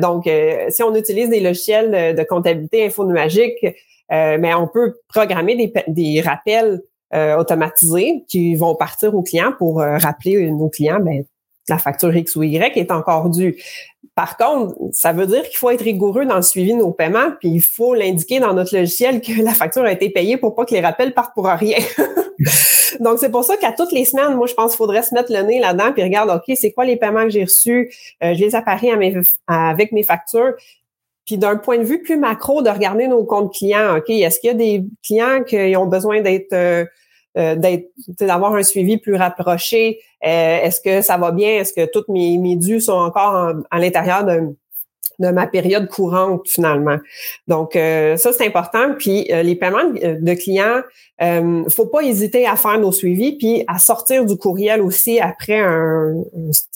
F: donc, si on utilise des logiciels de comptabilité infonuagique, euh, mais on peut programmer des, des rappels euh, automatisés qui vont partir aux clients pour euh, rappeler nos clients, ben, la facture X ou Y est encore due. Par contre, ça veut dire qu'il faut être rigoureux dans le suivi de nos paiements, puis il faut l'indiquer dans notre logiciel que la facture a été payée pour pas que les rappels partent pour rien. Donc, c'est pour ça qu'à toutes les semaines, moi, je pense qu'il faudrait se mettre le nez là-dedans puis regarde, OK, c'est quoi les paiements que j'ai reçus? Euh, je les apparais avec mes factures. Puis d'un point de vue plus macro, de regarder nos comptes clients, OK, est-ce qu'il y a des clients qui ont besoin d'être euh, euh, d'avoir un suivi plus rapproché? Euh, est-ce que ça va bien? Est-ce que toutes mes, mes dus sont encore à l'intérieur de, de ma période courante finalement. Donc euh, ça c'est important. Puis les paiements de clients, euh, faut pas hésiter à faire nos suivis puis à sortir du courriel aussi après un.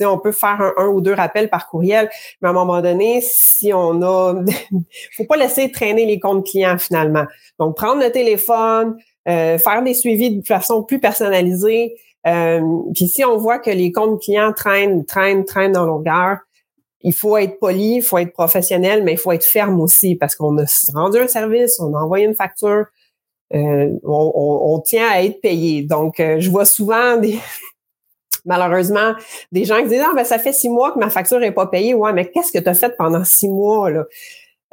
F: on peut faire un, un, ou deux rappels par courriel, mais à un moment donné, si on a, faut pas laisser traîner les comptes clients finalement. Donc prendre le téléphone, euh, faire des suivis de façon plus personnalisée. Euh, puis si on voit que les comptes clients traînent, traînent, traînent dans longueur, il faut être poli, il faut être professionnel, mais il faut être ferme aussi parce qu'on a rendu un service, on a envoyé une facture, euh, on, tient à être payé. Donc, je vois souvent des malheureusement des gens qui disent ah ben ça fait six mois que ma facture est pas payée. Ouais, mais qu'est-ce que tu as fait pendant six mois là?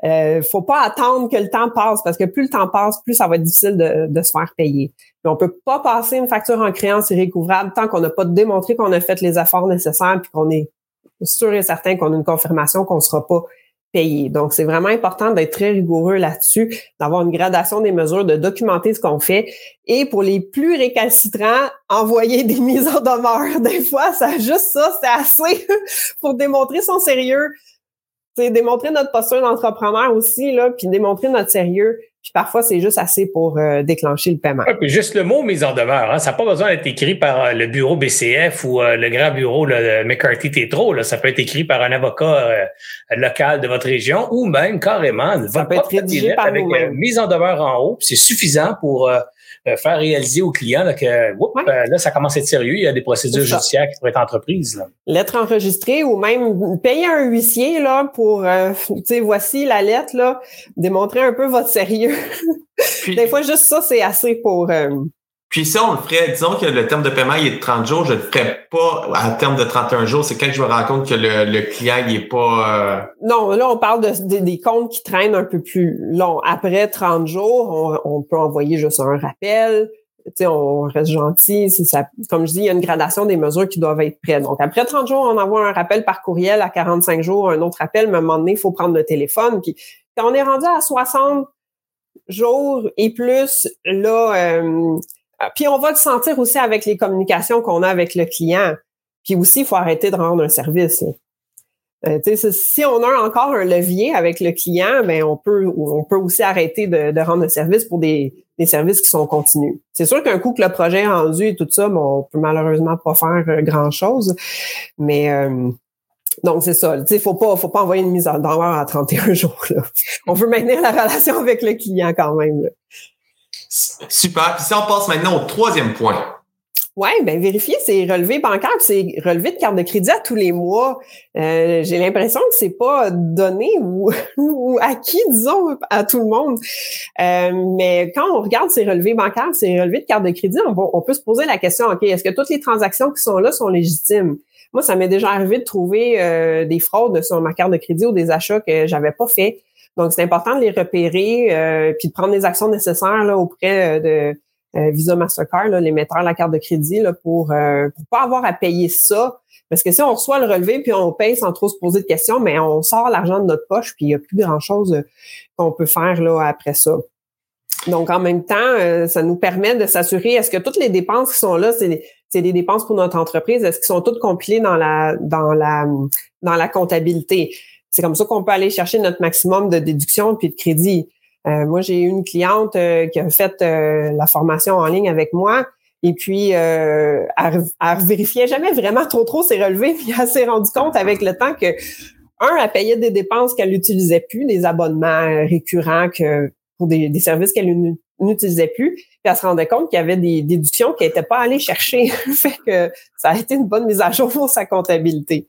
F: Euh, faut pas attendre que le temps passe parce que plus le temps passe, plus ça va être difficile de, de se faire payer. Mais on peut pas passer une facture en créance irrécouvrable tant qu'on n'a pas démontré qu'on a fait les efforts nécessaires puis qu'on est sûr et certain qu'on a une confirmation qu'on ne sera pas payé. Donc, c'est vraiment important d'être très rigoureux là-dessus, d'avoir une gradation des mesures, de documenter ce qu'on fait. Et pour les plus récalcitrants, envoyer des mises en demeure. Des fois, ça juste ça, c'est assez pour démontrer son sérieux c'est démontrer notre posture d'entrepreneur aussi, là, puis démontrer notre sérieux. Puis parfois, c'est juste assez pour euh, déclencher le paiement.
C: puis juste le mot mise en demeure, hein, ça n'a pas besoin d'être écrit par euh, le bureau BCF ou euh, le grand bureau le McCarthy Tétro. Là. Ça peut être écrit par un avocat local de votre région ou même carrément
F: ça peut être rédigé par
C: avec mise en demeure en haut. C'est suffisant pour euh, faire réaliser aux clients que euh, là, ça commence à être sérieux, il y a des procédures judiciaires qui pourraient être entreprises.
F: Lettre enregistrée ou même payer un huissier là pour euh, tu sais, voici la lettre, là, démontrer un peu votre sérieux. des fois, juste ça, c'est assez pour
B: puis ça, on le ferait, disons que le terme de paiement il est de 30 jours, je ne le ferais pas à terme de 31 jours. C'est quand je me rends compte que le, client il est pas...
F: Euh, non, là, on parle de, des comptes qui traînent un peu plus long. Après 30 jours, on, peut envoyer juste un rappel. Tu sais, on reste gentil. Ça, comme je dis, il y a une gradation des mesures qui doivent être prêtes. Donc, après 30 jours, on envoie un rappel par courriel. À 45 jours, un autre appel. Mais à un moment donné, il faut prendre le téléphone. Puis, quand on est rendu à 60 jours et plus, là... Euh, puis on va le sentir aussi avec les communications qu'on a avec le client. Puis aussi, il faut arrêter de rendre un service. Euh, si on a encore un levier avec le client, ben on peut on peut aussi arrêter de, rendre un service pour des, services qui sont continus. C'est sûr qu'un coup que le projet est rendu et tout ça, ben, on peut malheureusement pas faire euh, grand chose. Mais euh, donc c'est ça. Il faut pas faut pas envoyer une mise en demeure à 31 jours. On veut maintenir la relation avec le client quand même.
B: Super. Puis si on passe maintenant au troisième point.
F: Oui, ben vérifier ses relevés bancaires, c'est relevé de carte de crédit à tous les mois. Euh, j'ai l'impression que c'est pas donné ou, acquis, disons, à tout le monde. Euh, mais quand on regarde ces relevés bancaires, ces relevés de carte de crédit, on, on peut se poser la question, OK, est-ce que toutes les transactions qui sont là sont légitimes? Moi, ça m'est déjà arrivé de trouver euh, des fraudes sur ma carte de crédit ou des achats que j'avais pas fait. Donc, c'est important de les repérer euh, puis de prendre les actions nécessaires là, auprès euh, de euh, Visa Mastercard, l'émetteur de la carte de crédit, là, pour ne pas avoir à payer ça. Parce que si on reçoit le relevé puis on paye sans trop se poser de questions, mais on sort l'argent de notre poche puis il n'y a plus grand-chose qu'on peut faire là après ça. Donc, en même temps, ça nous permet de s'assurer, est-ce que toutes les dépenses qui sont là, c'est des, des dépenses pour notre entreprise, est-ce qu'ils sont toutes compilées dans la, dans la, dans la comptabilité? C'est comme ça qu'on peut aller chercher notre maximum de déduction puis de crédit. Euh, moi, j'ai une cliente euh, qui a fait euh, la formation en ligne avec moi. Et puis, elle, elle vérifiait jamais vraiment trop trop ses relevés. Puis elle s'est rendue compte avec le temps que, un, elle payait des dépenses qu'elle n'utilisait plus, des abonnements récurrents que pour des, services qu'elle n'utilisait plus. Puis elle se rendait compte qu'il y avait des déductions qu'elle n'était pas allée chercher. fait que ça a été une bonne mise à jour pour sa comptabilité.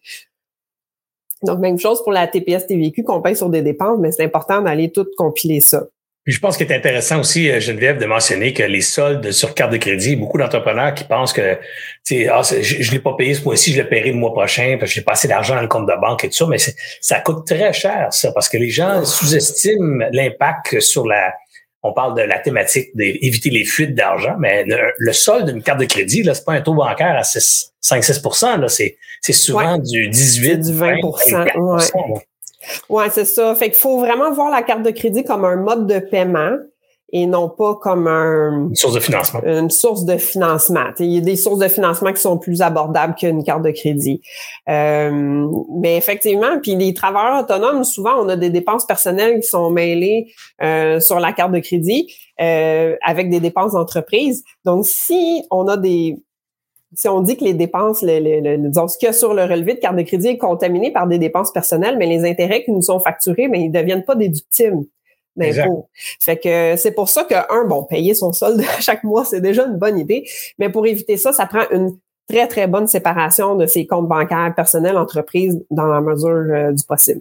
F: Donc, même chose pour la TPS TVQ qu'on paye sur des dépenses, mais c'est important d'aller tout compiler ça.
C: Puis je pense qu'il est intéressant aussi, euh, Geneviève, de mentionner que les soldes sur carte de crédit, beaucoup d'entrepreneurs qui pensent que ah, je ne l'ai pas payé ce mois-ci, je le paierai le mois prochain parce que j'ai pas assez d'argent dans le compte de banque et tout ça, mais ça coûte très cer, ça, parce que les gens sous-estiment l'impact sur la. On parle de la thématique d'éviter les fuites d'argent, mais le, solde d'une carte de crédit, là, c'est pas un taux bancaire à 5-6 là, c'est, c'est souvent du 18,
F: du 20, 20 oui, c'est ça. Fait qu'il faut vraiment voir la carte de crédit comme un mode de paiement et non pas comme un,
C: une source de financement.
F: Une source de financement. Il y a des sources de financement qui sont plus abordables qu'une carte de crédit. Euh, mais effectivement, puis les travailleurs autonomes, souvent, on a des dépenses personnelles qui sont mêlées euh, sur la carte de crédit euh, avec des dépenses d'entreprise. Donc, si on a des si on dit que les dépenses, le, disons, ce qu'il y a sur le relevé de carte de crédit est contaminé par des dépenses personnelles, mais les intérêts qui nous sont facturés, mais ils ne deviennent pas déductibles d'impôts. Fait que c'est pour ça que, un, bon, payer son solde chaque mois, c'est déjà une bonne idée. Mais pour éviter ça, ça prend une très, très bonne séparation de ses comptes bancaires personnels, entreprises, dans la mesure euh, du possible.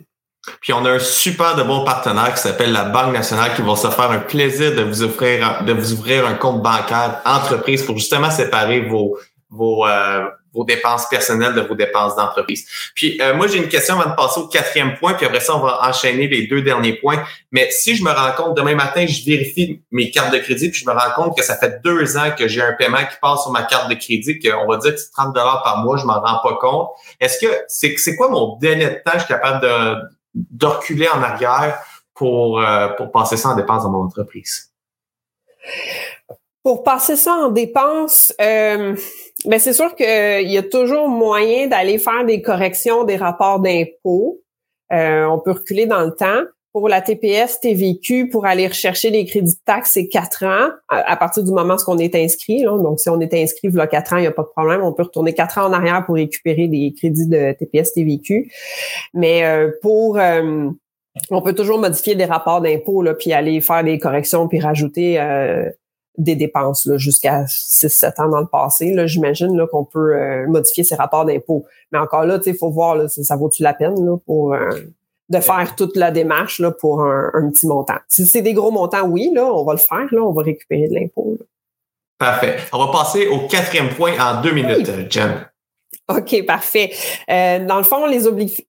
B: Puis on a un super de bon partenaire qui s'appelle la Banque nationale qui va se faire un plaisir de vous offrir de vous ouvrir un compte bancaire entreprise pour justement séparer vos vos, euh, vos dépenses personnelles de vos dépenses d'entreprise. Puis euh, moi, j'ai une question avant de passer au quatrième point, puis après ça, on va enchaîner les deux derniers points. Mais si je me rends compte, demain matin, je vérifie mes cartes de crédit, puis je me rends compte que ça fait deux ans que j'ai un paiement qui passe sur ma carte de crédit, qu'on va dire que c'est 30 dollars par mois, je m'en rends pas compte. Est-ce que c'est c'est quoi mon délai de temps je suis capable de, de reculer en arrière pour, euh, pour passer ça en dépenses dans mon entreprise?
F: Pour passer ça en dépenses, euh, ben c'est sûr qu'il y a toujours moyen d'aller faire des corrections des rapports d'impôts. Euh, on peut reculer dans le temps. Pour la TPS, TVQ, pour aller rechercher les crédits de taxes, c'est quatre ans à, partir du moment où on est inscrit. Donc, si on est inscrit il quatre ans, il n'y a pas de problème. On peut retourner quatre ans en arrière pour récupérer des crédits de TPS, TVQ. Mais euh, pour on peut toujours modifier des rapports d'impôts, puis aller faire des corrections, puis rajouter des dépenses jusqu'à 6-7 ans dans le passé. Là, j'imagine là, qu'on peut euh, modifier ses rapports d'impôts. Mais encore là, il faut voir là, ça vaut-tu la peine là, pour euh, de faire toute la démarche là, pour un, petit montant. Si c'est des gros montants, oui, là, on va le faire, là, on va récupérer de l'impôt.
B: Parfait. On va passer au quatrième point en deux minutes, Jen.
F: OK, parfait. Euh, dans le fond, les,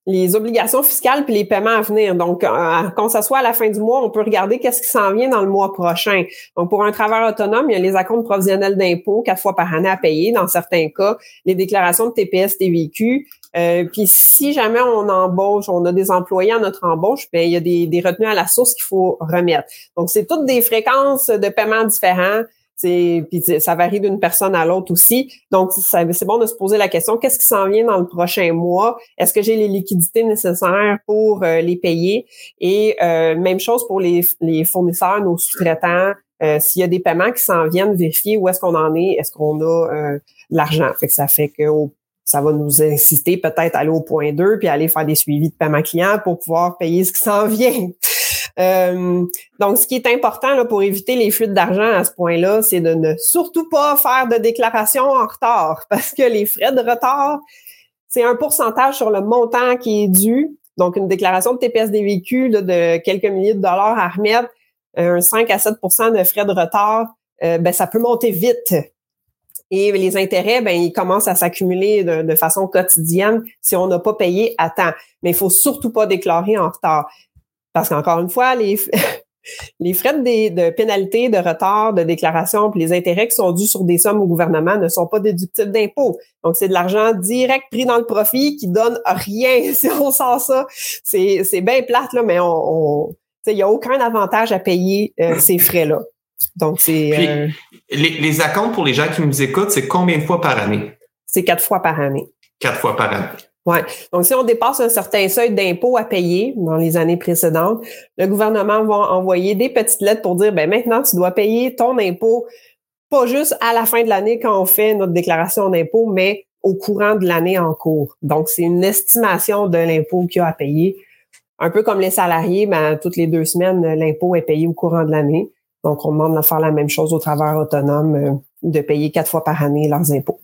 F: les obligations fiscales puis les paiements à venir. Donc, euh, quand ça soit à la fin du mois, on peut regarder qu'est-ce qui s'en vient dans le mois prochain. Donc, pour un travailleur autonome, il y a les acomptes provisionnels d'impôts quatre fois par année à payer. Dans certains cas, les déclarations de TPS, TVQ. Euh, puis, si jamais on embauche, on a des employés à notre embauche, bien, il y a des, des retenues à la source qu'il faut remettre. Donc, c'est toutes des fréquences de paiement différents puis ça varie d'une personne à l'autre aussi. Donc, c'est bon de se poser la question, qu'est-ce qui s'en vient dans le prochain mois? Est-ce que j'ai les liquidités nécessaires pour euh, les payer? Et euh, même chose pour les, les fournisseurs, nos sous-traitants. Euh, s'il y a des paiements qui s'en viennent, vérifier où est-ce qu'on en est, est-ce qu'on a de l'argent? Fait que ça fait que ça va nous inciter peut-être à aller au point 2 puis aller faire des suivis de paiement client pour pouvoir payer ce qui s'en vient. Euh, donc, ce qui est important là, pour éviter les fuites d'argent à ce point-là, c'est de ne surtout pas faire de déclaration en retard parce que les frais de retard, c'est un pourcentage sur le montant qui est dû. Donc, une déclaration de TPS des véhicules de quelques milliers de dollars à remettre, un 5 à 7% de frais de retard, euh, ben, ça peut monter vite. Et les intérêts, ben, ils commencent à s'accumuler de, de, façon quotidienne si on n'a pas payé à temps. Mais il faut surtout pas déclarer en retard. Parce qu'encore une fois, les, les frais de, de pénalité, de retard, de déclaration, puis les intérêts qui sont dus sur des sommes au gouvernement ne sont pas déductibles d'impôts. Donc, c'est de l'argent direct pris dans le profit qui donne rien si on sent ça. C'est, c'est bien plate, là, mais on, il n'y a aucun avantage à payer euh, ces frais-là. Donc, c'est. Euh,
B: les, les accounts pour les gens qui nous écoutent, c'est combien de fois par année?
F: C'est quatre fois par année.
B: Quatre fois par année.
F: Ouais. Donc, si on dépasse un certain seuil d'impôts à payer dans les années précédentes, le gouvernement va envoyer des petites lettres pour dire, ben maintenant, tu dois payer ton impôt, pas juste à la fin de l'année quand on fait notre déclaration d'impôt, mais au courant de l'année en cours. Donc, c'est une estimation de l'impôt qu'il y a à payer. Un peu comme les salariés, ben, toutes les deux semaines, l'impôt est payé au courant de l'année. Donc, on demande de faire la même chose aux travailleurs autonomes, euh, de payer quatre fois par année leurs impôts.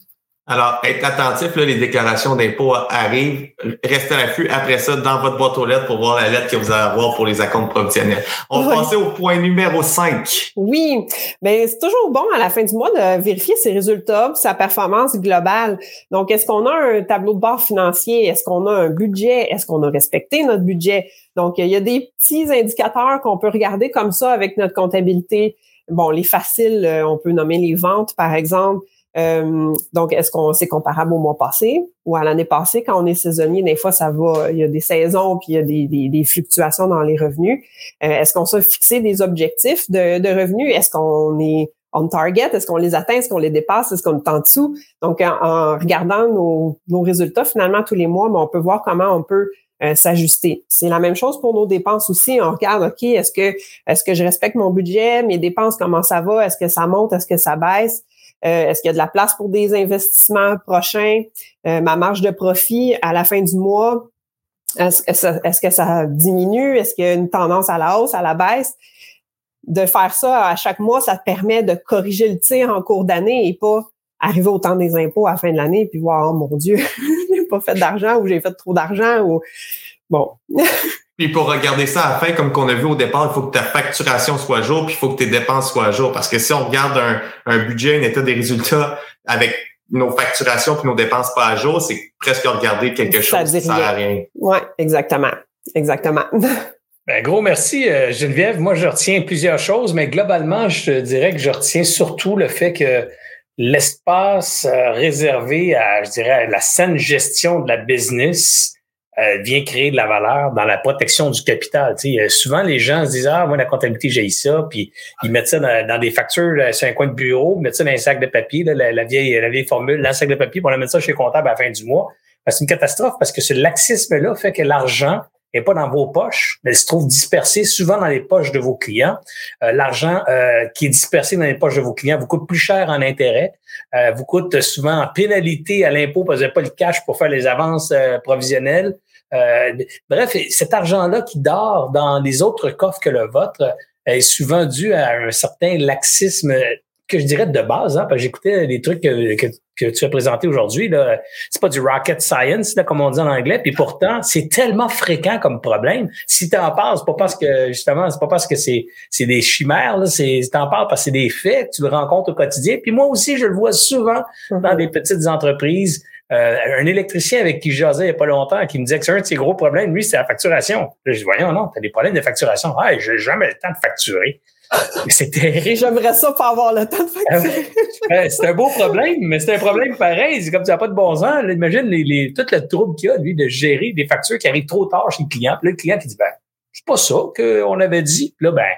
B: Alors, être attentif, là, les déclarations d'impôts arrivent. Restez à l'affût après ça dans votre boîte aux lettres pour voir la lettre que vous allez avoir pour les accomptes provisionnels. On va passer au point numéro 5.
F: Oui, mais c'est toujours bon à la fin du mois de vérifier ses résultats, sa performance globale. Donc, est-ce qu'on a un tableau de bord financier? Est-ce qu'on a un budget? Est-ce qu'on a respecté notre budget? Donc, il y a des petits indicateurs qu'on peut regarder comme ça avec notre comptabilité. Bon, les faciles, euh, on peut nommer les ventes, par exemple. Euh, donc, est-ce qu'on c'est comparable au mois passé ou à l'année passée? Quand on est saisonnier, des fois, ça va, il y a des saisons puis il y a des, des, fluctuations dans les revenus. Euh, est-ce qu'on s'est fixé des objectifs de, de revenus? Est-ce qu'on est on target? Est-ce qu'on les atteint? Est-ce qu'on les dépasse? Est-ce qu'on est en dessous? Donc, en, regardant nos, nos, résultats finalement tous les mois, ben, on peut voir comment on peut euh, s'ajuster. C'est la même chose pour nos dépenses aussi. On regarde, OK, est-ce que est-ce que je respecte mon budget, mes dépenses, comment ça va? Est-ce que ça monte? Est-ce que ça baisse? Euh, est-ce qu'il y a de la place pour des investissements prochains? Euh, ma marge de profit à la fin du mois, est-ce que ça, diminue? Est-ce qu'il y a une tendance à la hausse, à la baisse? De faire ça à chaque mois, ça te permet de corriger le tir en cours d'année et pas arriver au temps des impôts à la fin de l'année puis voir, oh mon Dieu, j'ai pas fait d'argent ou j'ai fait trop d'argent ou bon.
B: Puis pour regarder ça à la fin, comme qu'on a vu au départ, il faut que ta facturation soit à jour, puis il faut que tes dépenses soient à jour. Parce que si on regarde un, un budget, un état des résultats avec nos facturations puis nos dépenses pas à jour, c'est presque regarder quelque chose qui sert à rien.
F: Oui, exactement. Exactement.
C: Ben, gros merci, euh, Geneviève. Moi, je retiens plusieurs choses, mais globalement, je dirais que je retiens surtout le fait que l'espace euh, réservé à, je dirais, à la saine gestion de la business euh, vient créer de la valeur dans la protection du capital. Tu sais, souvent, les gens se disent Ah, moi, la comptabilité, j'ai ça, puis ils mettent ça dans, des factures euh, sur un coin de bureau, mettent ça dans un sac de papier, la, vieille, la vieille formule, dans un sac de papier, pour la mettre ça chez le comptable à la fin du mois. Ben, c'est une catastrophe parce que ce laxisme-là fait que l'argent n'est pas dans vos poches, mais se trouve dispersé souvent dans les poches de vos clients. Euh, l'argent qui est dispersé dans les poches de vos clients vous coûte plus cher en intérêt, vous coûte souvent en pénalité à l'impôt parce que vous n'avez pas le cash pour faire les avances provisionnelles. Euh, bref, cet argent-là qui dort dans les autres coffres que le vôtre est souvent dû à un certain laxisme que je dirais de base, hein, parce que j'écoutais les trucs que, que, tu as présentés aujourd'hui. C'est pas du rocket science, là, comme on dit en anglais, puis pourtant, c'est tellement fréquent comme problème. Si tu en parles, c'est pas parce que justement, c'est pas parce que c'est, c'est des chimères, là, c'est t'en parles parce que c'est des faits, tu le rencontres au quotidien. Puis moi aussi, je le vois souvent dans des petites entreprises euh, un électricien avec qui je jasais il n'y a pas longtemps, qui me disait que c'est un de ses gros problèmes, lui, c'est la facturation. je dis, voyons, non, tu as des problèmes de facturation. Ah, j'ai jamais le temps de facturer. C'est terrible.
F: J'aimerais ça pas avoir le temps de facturer.
C: c'est un beau problème, mais c'est un problème pareil. C'est comme tu n'as pas de bon sens. imagine les, les, tout le trouble qu'il y a, lui, de gérer des factures qui arrivent trop tard chez le client. Puis là, le client qui dit, ben, c'est pas ça qu'on avait dit. Puis là, ben,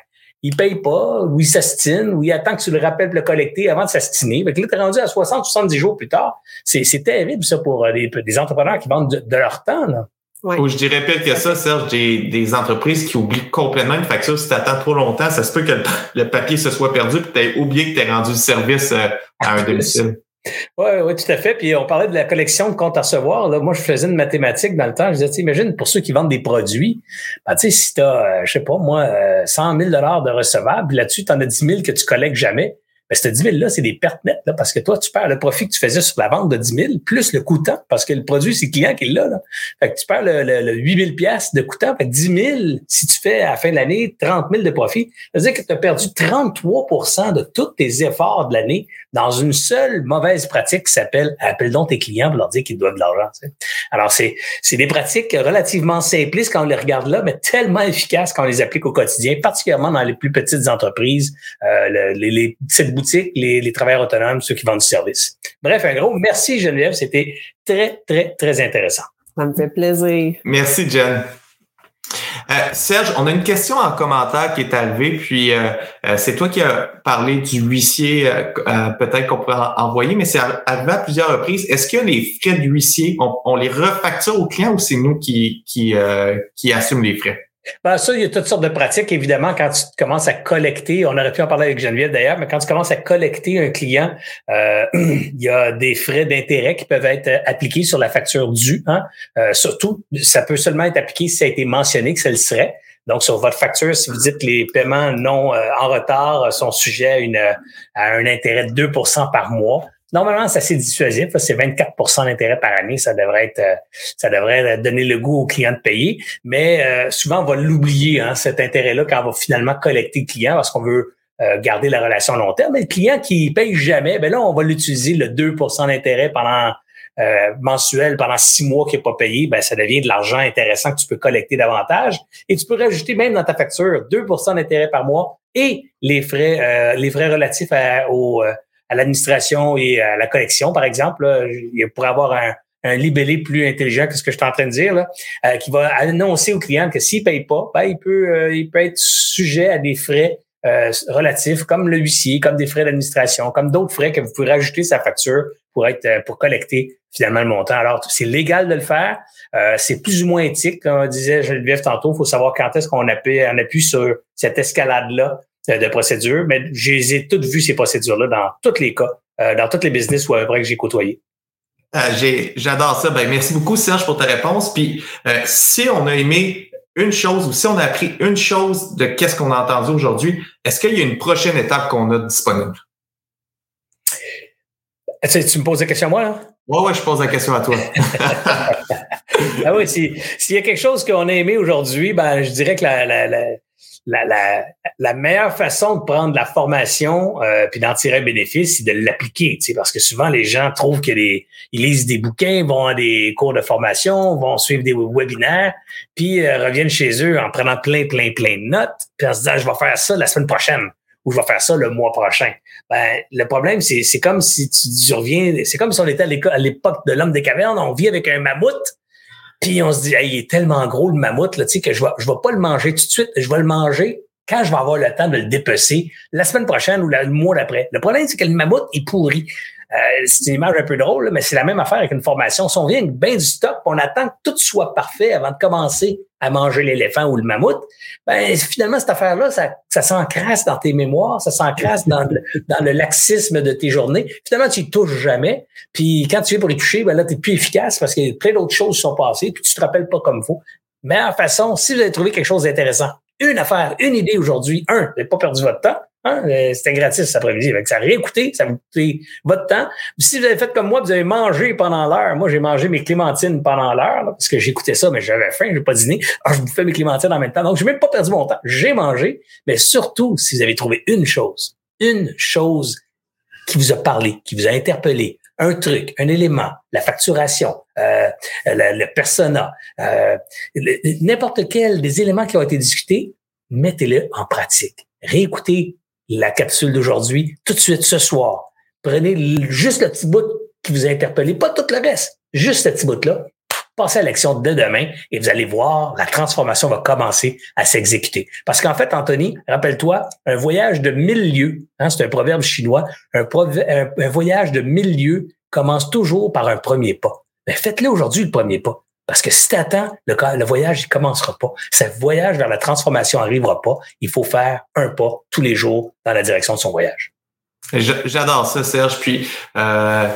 C: il paye pas, ou il s'astine, ou il attend que tu le rappelles de le collecter avant de s'astiner. Fait que là, t'es rendu à 60, 70 jours plus tard. C'est, terrible, ça, pour des, euh, des entrepreneurs qui vendent de, leur temps, là.
B: Ou je dirais pire que ça, Serge, des, des entreprises qui oublient complètement une facture. Si tu attends trop longtemps, ça se peut que le, papier se soit perdu et tu aies oublié que tu rendu le service euh, à un domicile.
C: Oui, oui, tout à fait. Puis on parlait de la collection de comptes à recevoir. Là. Moi, je faisais une mathématique dans le temps. Je disais, imagine pour ceux qui vendent des produits, ben, tu sais, si tu as, euh, je sais pas, moi, 100 000 de recevables, là-dessus, tu en as 10 000 que tu collectes jamais. Ce 10 000-là, c'est des pertes nettes, là, parce que toi, tu perds le profit que tu faisais sur la vente de 10 000, plus le coûtant, parce que le produit, c'est le client qui est là. Fait que tu perds le, le, 8 000 de coûtant. Fait que 10 000, si tu fais à la fin de l'année 30 000 de profit, ça veut dire que tu as perdu 33% de tous tes efforts de l'année dans une seule mauvaise pratique qui s'appelle appelle donc tes clients pour leur dire qu'ils doivent de l'argent. Alors, c'est, c'est des pratiques relativement simplistes quand on les regarde là, mais tellement efficaces quand on les applique au quotidien, particulièrement dans les plus petites entreprises, euh, les, les petites boutiques, les, les travailleurs autonomes, ceux qui vendent du service. Bref, un gros merci Geneviève, c'était très, très, très intéressant.
F: Ça me fait plaisir.
B: Merci Jen. Euh, Serge, on a une question en commentaire qui est arrivée, puis euh, euh, c'est toi qui as parlé du huissier, peut-être qu'on pourrait envoyer, mais c'est arrivé à plusieurs reprises. Est-ce que les frais de huissier, on, les refacture au client ou c'est nous qui, qui, qui assument les frais?
C: Ben, ça, il y a toutes sortes de pratiques, évidemment, quand tu commences à collecter, on aurait pu en parler avec Geneviève d'ailleurs, mais quand tu commences à collecter un client, euh, il y a des frais d'intérêt qui peuvent être appliqués sur la facture due. Hein? Euh, surtout, ça peut seulement être appliqué si ça a été mentionné que ça le serait. Donc, sur votre facture, si vous dites que les paiements non euh, en retard sont sujets à, une, à un intérêt de 2% par mois, normalement, c'est assez dissuasif. C'est 24% d'intérêt par année. Ça devrait être, euh, ça devrait donner le goût au client de payer. Mais euh, souvent, on va l'oublier, hein, cet intérêt-là, quand on va finalement collecter le client parce qu'on veut euh, garder la relation long terme. Mais le client qui paye jamais, ben là, on va l'utiliser le 2% d'intérêt pendant euh, mensuel pendant six mois qui n'est pas payé, ben ça devient de l'argent intéressant que tu peux collecter davantage. Et tu peux rajouter même dans ta facture 2% d'intérêt par mois et les frais, euh, les frais relatifs à, au, euh, à l'administration et à la collection, par exemple. il pourrait avoir un, un libellé plus intelligent que ce que je suis en train de dire, là, qui va annoncer au client que s'il paye pas, ben, il peut, il peut être sujet à des frais euh, relatifs comme le huissier, comme des frais d'administration, comme d'autres frais que vous pouvez rajouter sa facture pour être euh, pour collecter finalement le montant. Alors, c'est légal de le faire. Euh, c'est plus ou moins éthique, comme disait Geneviève tantôt. Il faut savoir quand est-ce qu'on appuie, on appuie sur cette escalade-là de procédures. Mais je les ai toutes vues, ces procédures-là, dans tous les cas, dans tous les business où que j'ai côtoyé.
B: J'adore ça. Ben, merci beaucoup, Serge, pour ta réponse. Puis, si on a aimé une chose ou si on a appris une chose de qu'est-ce qu'on a entendu aujourd'hui, est-ce qu'il y a une prochaine étape qu'on a disponible?
C: Tu, tu me poses la question à moi, là?
B: Oui, oui, je pose la question à toi.
C: ah oui, s'il y a quelque chose qu'on a aimé aujourd'hui, ben, je dirais que la, la, la, la, la, meilleure façon de prendre la formation euh, puis d'en tirer un bénéfice, c'est de l'appliquer. Parce que souvent, les gens trouvent qu'ils ils lisent des bouquins, vont à des cours de formation, vont suivre des webinaires, puis euh, reviennent chez eux en prenant plein, plein, plein de notes, puis en se disant, je vais faire ça la semaine prochaine ou je vais faire ça le mois prochain. Ben, le problème, c'est, comme si tu, reviens, c'est comme si on était à l'époque de l'homme des cavernes, on vit avec un mammouth, puis on se dit, il est tellement gros le mammouth là, tu que je vais, je vais pas le manger tout de suite, je vais le manger quand je vais avoir le temps de le dépecer la semaine prochaine ou le mois d'après. Le problème, c'est que le mammouth est pourri. Euh, c'est une image un peu drôle, mais c'est la même affaire avec une formation. Si on vient avec bien du stock, on attend que tout soit parfait avant de commencer à manger l'éléphant ou le mammouth, ben finalement, cette affaire-là, ça, ça s'encrasse dans tes mémoires, ça s'encrasse dans le, dans le laxisme de tes journées. Finalement, tu y touches jamais. Puis quand tu viens pour les toucher, ben là, tu es plus efficace parce que plein d'autres choses sont passées, puis tu te rappelles pas comme il faut. Meilleure façon, si vous avez trouvé quelque chose d'intéressant, une affaire, une idée aujourd'hui, un, vous n'avez pas perdu votre temps, Hein? Euh, c'était gratis cet après-midi. Ça n'a rien ça vous coûté votre temps. Si vous avez fait comme moi, vous avez mangé pendant l'heure. Moi, j'ai mangé mes clémentines pendant l'heure, parce que j'écoutais ça, mais j'avais faim, je n'ai pas dîné. Alors, je vous fais mes clémentines en même temps. Donc, je n'ai même pas perdu mon temps. J'ai mangé. Mais surtout, si vous avez trouvé une chose, une chose qui vous a parlé, qui vous a interpellé, un truc, un élément, la facturation, euh, le, le, persona, euh, n'importe quel des éléments qui ont été discutés, mettez-le en pratique. Réécoutez la capsule d'aujourd'hui tout de suite ce soir. Prenez juste le petit bout qui vous a interpellé, pas tout le reste, juste ce petit bout-là. Passez à l'action de demain et vous allez voir, la transformation va commencer à s'exécuter. Parce qu'en fait, Anthony, rappelle-toi, un voyage de mille lieues, hein, c'est un proverbe chinois, un, voyage de mille lieues commence toujours par un premier pas. Mais faites-le aujourd'hui le premier pas. Parce que si tu attends, le, le voyage ne commencera pas. Ce voyage vers la transformation n'arrivera pas. Il faut faire un pas tous les jours dans la direction de son voyage.
B: J'adore ça, Serge. Puis euh,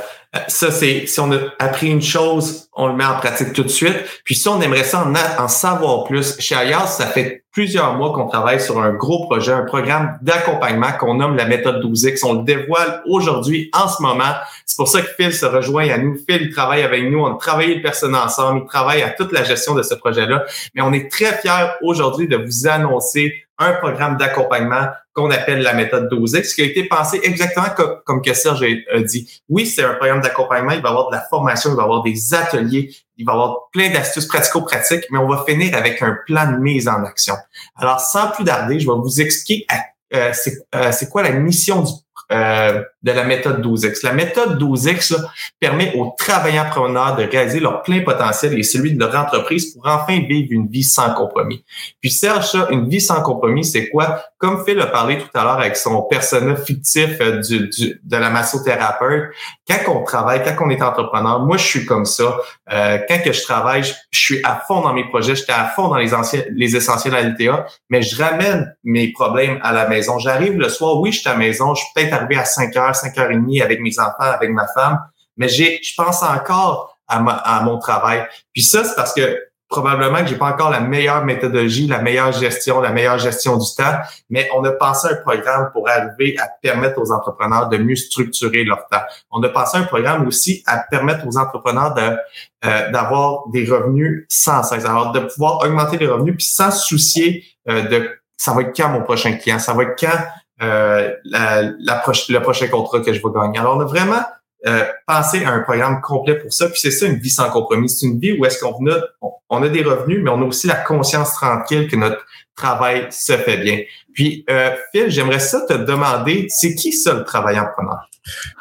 B: ça, c'est si on a appris une chose, on le met en pratique tout de suite. Puis si on aimerait ça en, en savoir plus, chez Ayas, ça fait plusieurs mois qu'on travaille sur un gros projet, un programme d'accompagnement qu'on nomme la méthode 12X. On le dévoile aujourd'hui, en ce moment. C'est pour ça que Phil se rejoint à nous. Phil, il travaille avec nous. On a travaillé le ensemble. Il travaille à toute la gestion de ce projet-là. Mais on est très fiers aujourd'hui de vous annoncer un programme d'accompagnement qu'on appelle la méthode 12X, qui a été pensé exactement comme, comme que Serge a dit. Oui, c'est un programme d'accompagnement, il va y avoir de la formation, il va y avoir des ateliers, il va y avoir plein d'astuces pratico-pratiques, mais on va finir avec un plan de mise en action. Alors, sans plus tarder, je vais vous expliquer euh, euh, c'est quoi la mission du euh, de la méthode 12X. La méthode 12X permet aux travailleurs preneurs de réaliser leur plein potentiel et celui de leur entreprise pour enfin vivre une vie sans compromis. Puis Serge, ça, une vie sans compromis, c'est quoi? Comme Phil a parlé tout à l'heure avec son personnage fictif euh, du, du, de la massothérapeute, quand on travaille, quand on est entrepreneur, moi je suis comme ça. Euh, quand que je travaille, je, suis à fond dans mes projets, j'étais à fond dans les, anciens, les essentiels à l'ITA, mais je ramène mes problèmes à la maison. J'arrive le soir, oui, je suis à la maison, je suis peut-être arrivé à 5 heures, 5h30 avec mes enfants, avec ma femme, mais j'ai, je pense encore à, à mon travail. Puis ça, c'est parce que probablement que j'ai pas encore la meilleure méthodologie, la meilleure gestion, la meilleure gestion du temps, mais on a pensé un programme pour arriver à permettre aux entrepreneurs de mieux structurer leur temps. On a pensé un programme aussi à permettre aux entrepreneurs de euh, d'avoir des revenus sans cesse, alors de pouvoir augmenter les revenus puis sans soucier euh, de ça va être quand mon prochain client, ça va être quand euh, la, la le prochain contrat que je vais gagner. Alors on a vraiment euh, penser à un programme complet pour ça. Puis c'est ça une vie sans compromis. C'est une vie où est-ce qu'on a, on a des revenus, mais on a aussi la conscience tranquille que notre travail se fait bien. Puis euh, Phil, j'aimerais ça te demander, c'est qui ça le travaillant preneur?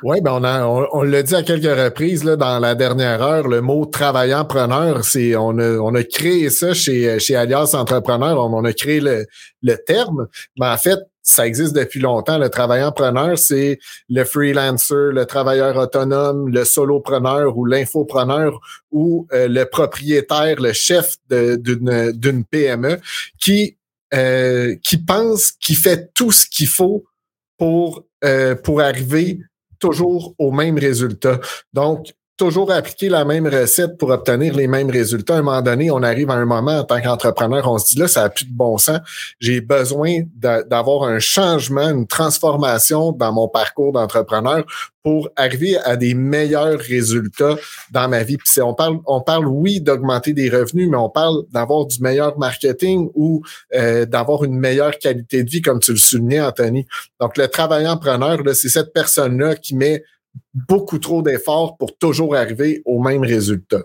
E: Oui, ben on a on, l'a dit à quelques reprises là, dans la dernière heure, le mot travaillant preneur, c'est on a, on a créé ça chez, chez Alias Entrepreneur, on, on a créé le, le terme, mais en fait, ça existe depuis longtemps. Le travailleur preneur, c'est le freelancer, le travailleur autonome, le solopreneur ou l'infopreneur ou euh, le propriétaire, le chef d'une PME qui euh, qui pense qu'il fait tout ce qu'il faut pour euh, pour arriver toujours au même résultat. Donc, toujours appliquer la même recette pour obtenir les mêmes résultats. À un moment donné, on arrive à un moment en tant qu'entrepreneur, on se dit là, ça n'a plus de bon sens. J'ai besoin d'avoir un changement, une transformation dans mon parcours d'entrepreneur pour arriver à des meilleurs résultats dans ma vie. Puis on parle, on parle oui d'augmenter des revenus, mais on parle d'avoir du meilleur marketing ou euh, d'avoir une meilleure qualité de vie, comme tu le soulignais, Anthony. Donc le travaillant preneur, c'est cette personne-là qui met beaucoup trop d'efforts pour toujours arriver au même résultat.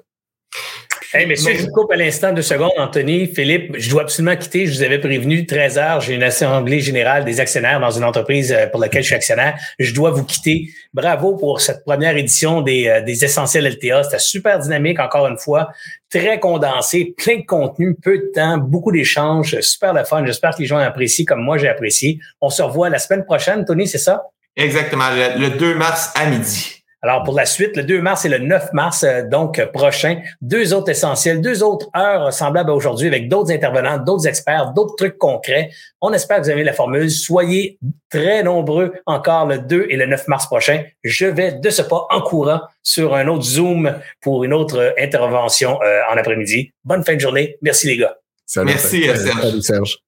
C: Hey, messieurs, je vous coupe à l'instant deux secondes. Anthony, Philippe, je dois absolument quitter. Je vous avais prévenu, 13 heures, j'ai une assemblée générale des actionnaires dans une entreprise euh, pour laquelle je suis actionnaire. Je dois vous quitter. Bravo pour cette première édition des, euh, des Essentiels LTA. C'était super dynamique, encore une fois. Très condensé, plein de contenu, peu de temps, beaucoup d'échanges, super de fun. J'espère que les gens apprécient comme moi j'ai apprécié. On se revoit la semaine prochaine, Tony, c'est ça?
B: Exactement, le, 2 mars à midi.
C: Alors, pour la suite, le 2 mars et le 9 mars, euh, donc prochain, deux autres essentiels, deux autres heures semblables à aujourd'hui avec d'autres intervenants, d'autres experts, d'autres trucs concrets. On espère que vous avez la formule. Soyez très nombreux encore le 2 et le 9 mars prochain. Je vais de ce pas en courant sur un autre Zoom pour une autre intervention euh, en après-midi. Bonne fin de journée. Merci les gars.
B: Merci, Serge. Salut, Serge.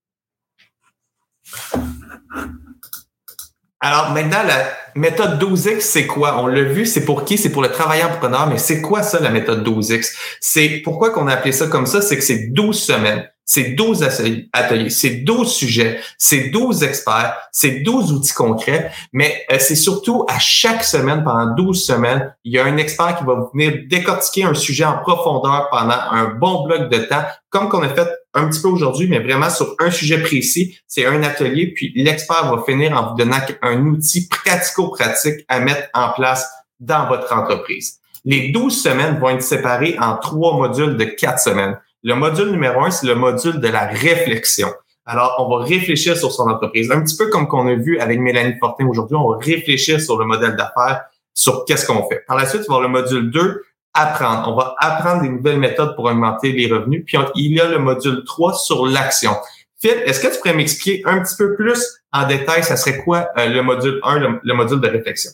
B: Alors maintenant, la méthode 12X, c'est quoi? On l'a vu, c'est pour qui? C'est pour le travailleur entrepreneur, mais c'est quoi ça, la méthode 12X? C'est pourquoi qu'on a appelé ça comme ça? C'est que c'est 12 semaines, c'est 12 ateliers, c'est 12 sujets, c'est 12 experts, c'est 12 outils concrets, mais euh, c'est surtout à chaque semaine, pendant 12 semaines, il y a un expert qui va venir décortiquer un sujet en profondeur pendant un bon bloc de temps, comme qu'on a fait un petit peu aujourd'hui, mais vraiment sur un sujet précis. C'est un atelier, puis l'expert va finir en vous donnant un outil pratico-pratique à mettre en place dans votre entreprise. Les 12 semaines vont être séparées en trois modules de quatre semaines. Le module numéro un, c'est le module de la réflexion. Alors, on va réfléchir sur son entreprise. Un petit peu comme qu'on a vu avec Mélanie Fortin aujourd'hui, on va réfléchir sur le modèle d'affaires, sur qu'est-ce qu'on fait. Par la suite, on va avoir le module 2, apprendre. On va apprendre des nouvelles méthodes pour augmenter les revenus. Puis il y a le module 3 sur l'action. Phil, est-ce que tu pourrais m'expliquer un petit peu plus en détail, ça serait quoi euh, le module 1, le, module de réflexion?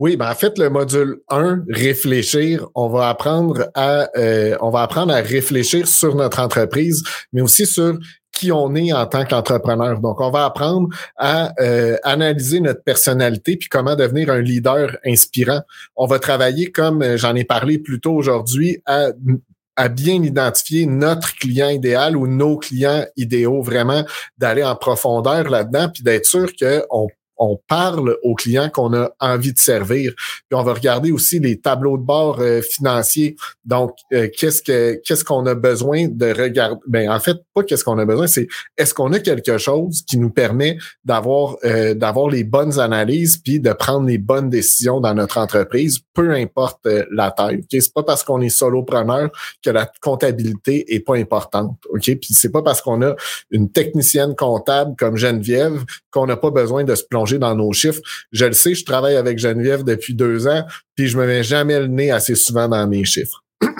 E: Oui, ben en fait, le module 1, réfléchir, on va apprendre à euh, on va apprendre à réfléchir sur notre entreprise, mais aussi sur qui on est en tant qu'entrepreneur. Donc, on va apprendre à euh, analyser notre personnalité puis comment devenir un leader inspirant. On va travailler, comme euh, j'en ai parlé plus tôt aujourd'hui, à bien identifier notre client idéal ou nos clients idéaux, vraiment d'aller en profondeur là-dedans, puis d'être sûr qu'on on parle aux clients qu'on a envie de servir. Puis on va regarder aussi les tableaux de bord euh, financiers. Donc, euh, qu'est-ce que qu'est-ce qu'on a besoin de regarder? Ben en fait, pas qu'est-ce qu'on a besoin, c'est est-ce qu'on a quelque chose qui nous permet d'avoir euh, d'avoir les bonnes analyses puis de prendre les bonnes décisions dans notre entreprise, peu importe la taille. Ok, c'est pas parce qu'on est solopreneur que la comptabilité est pas importante. Ok, puis c'est pas parce qu'on a une technicienne comptable comme Geneviève qu'on n'a pas besoin de se plonger dans nos chiffres. Je le sais, je travaille avec Geneviève depuis deux ans, puis je me mets jamais le nez assez souvent dans mes chiffres.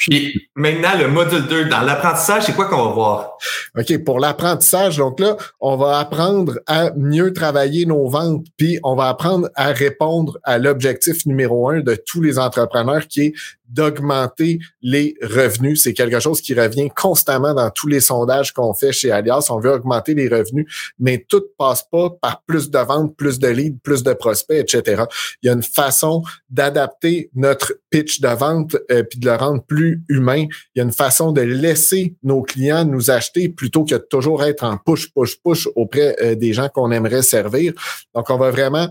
B: Puis maintenant, le module 2, dans l'apprentissage, c'est quoi qu'on va voir?
E: OK, pour l'apprentissage, donc là, on va apprendre à mieux travailler nos ventes, puis on va apprendre à répondre à l'objectif numéro un de tous les entrepreneurs qui est d'augmenter les revenus. C'est quelque chose qui revient constamment dans tous les sondages qu'on fait chez Alias. On veut augmenter les revenus, mais tout passe pas par plus de ventes, plus de leads, plus de prospects, etc. Il y a une façon d'adapter notre pitch de vente euh, de le rendre plus humain. Il y a une façon de laisser nos clients nous acheter plutôt que de toujours être en push, push, push auprès euh, des gens qu'on aimerait servir. Donc, on va vraiment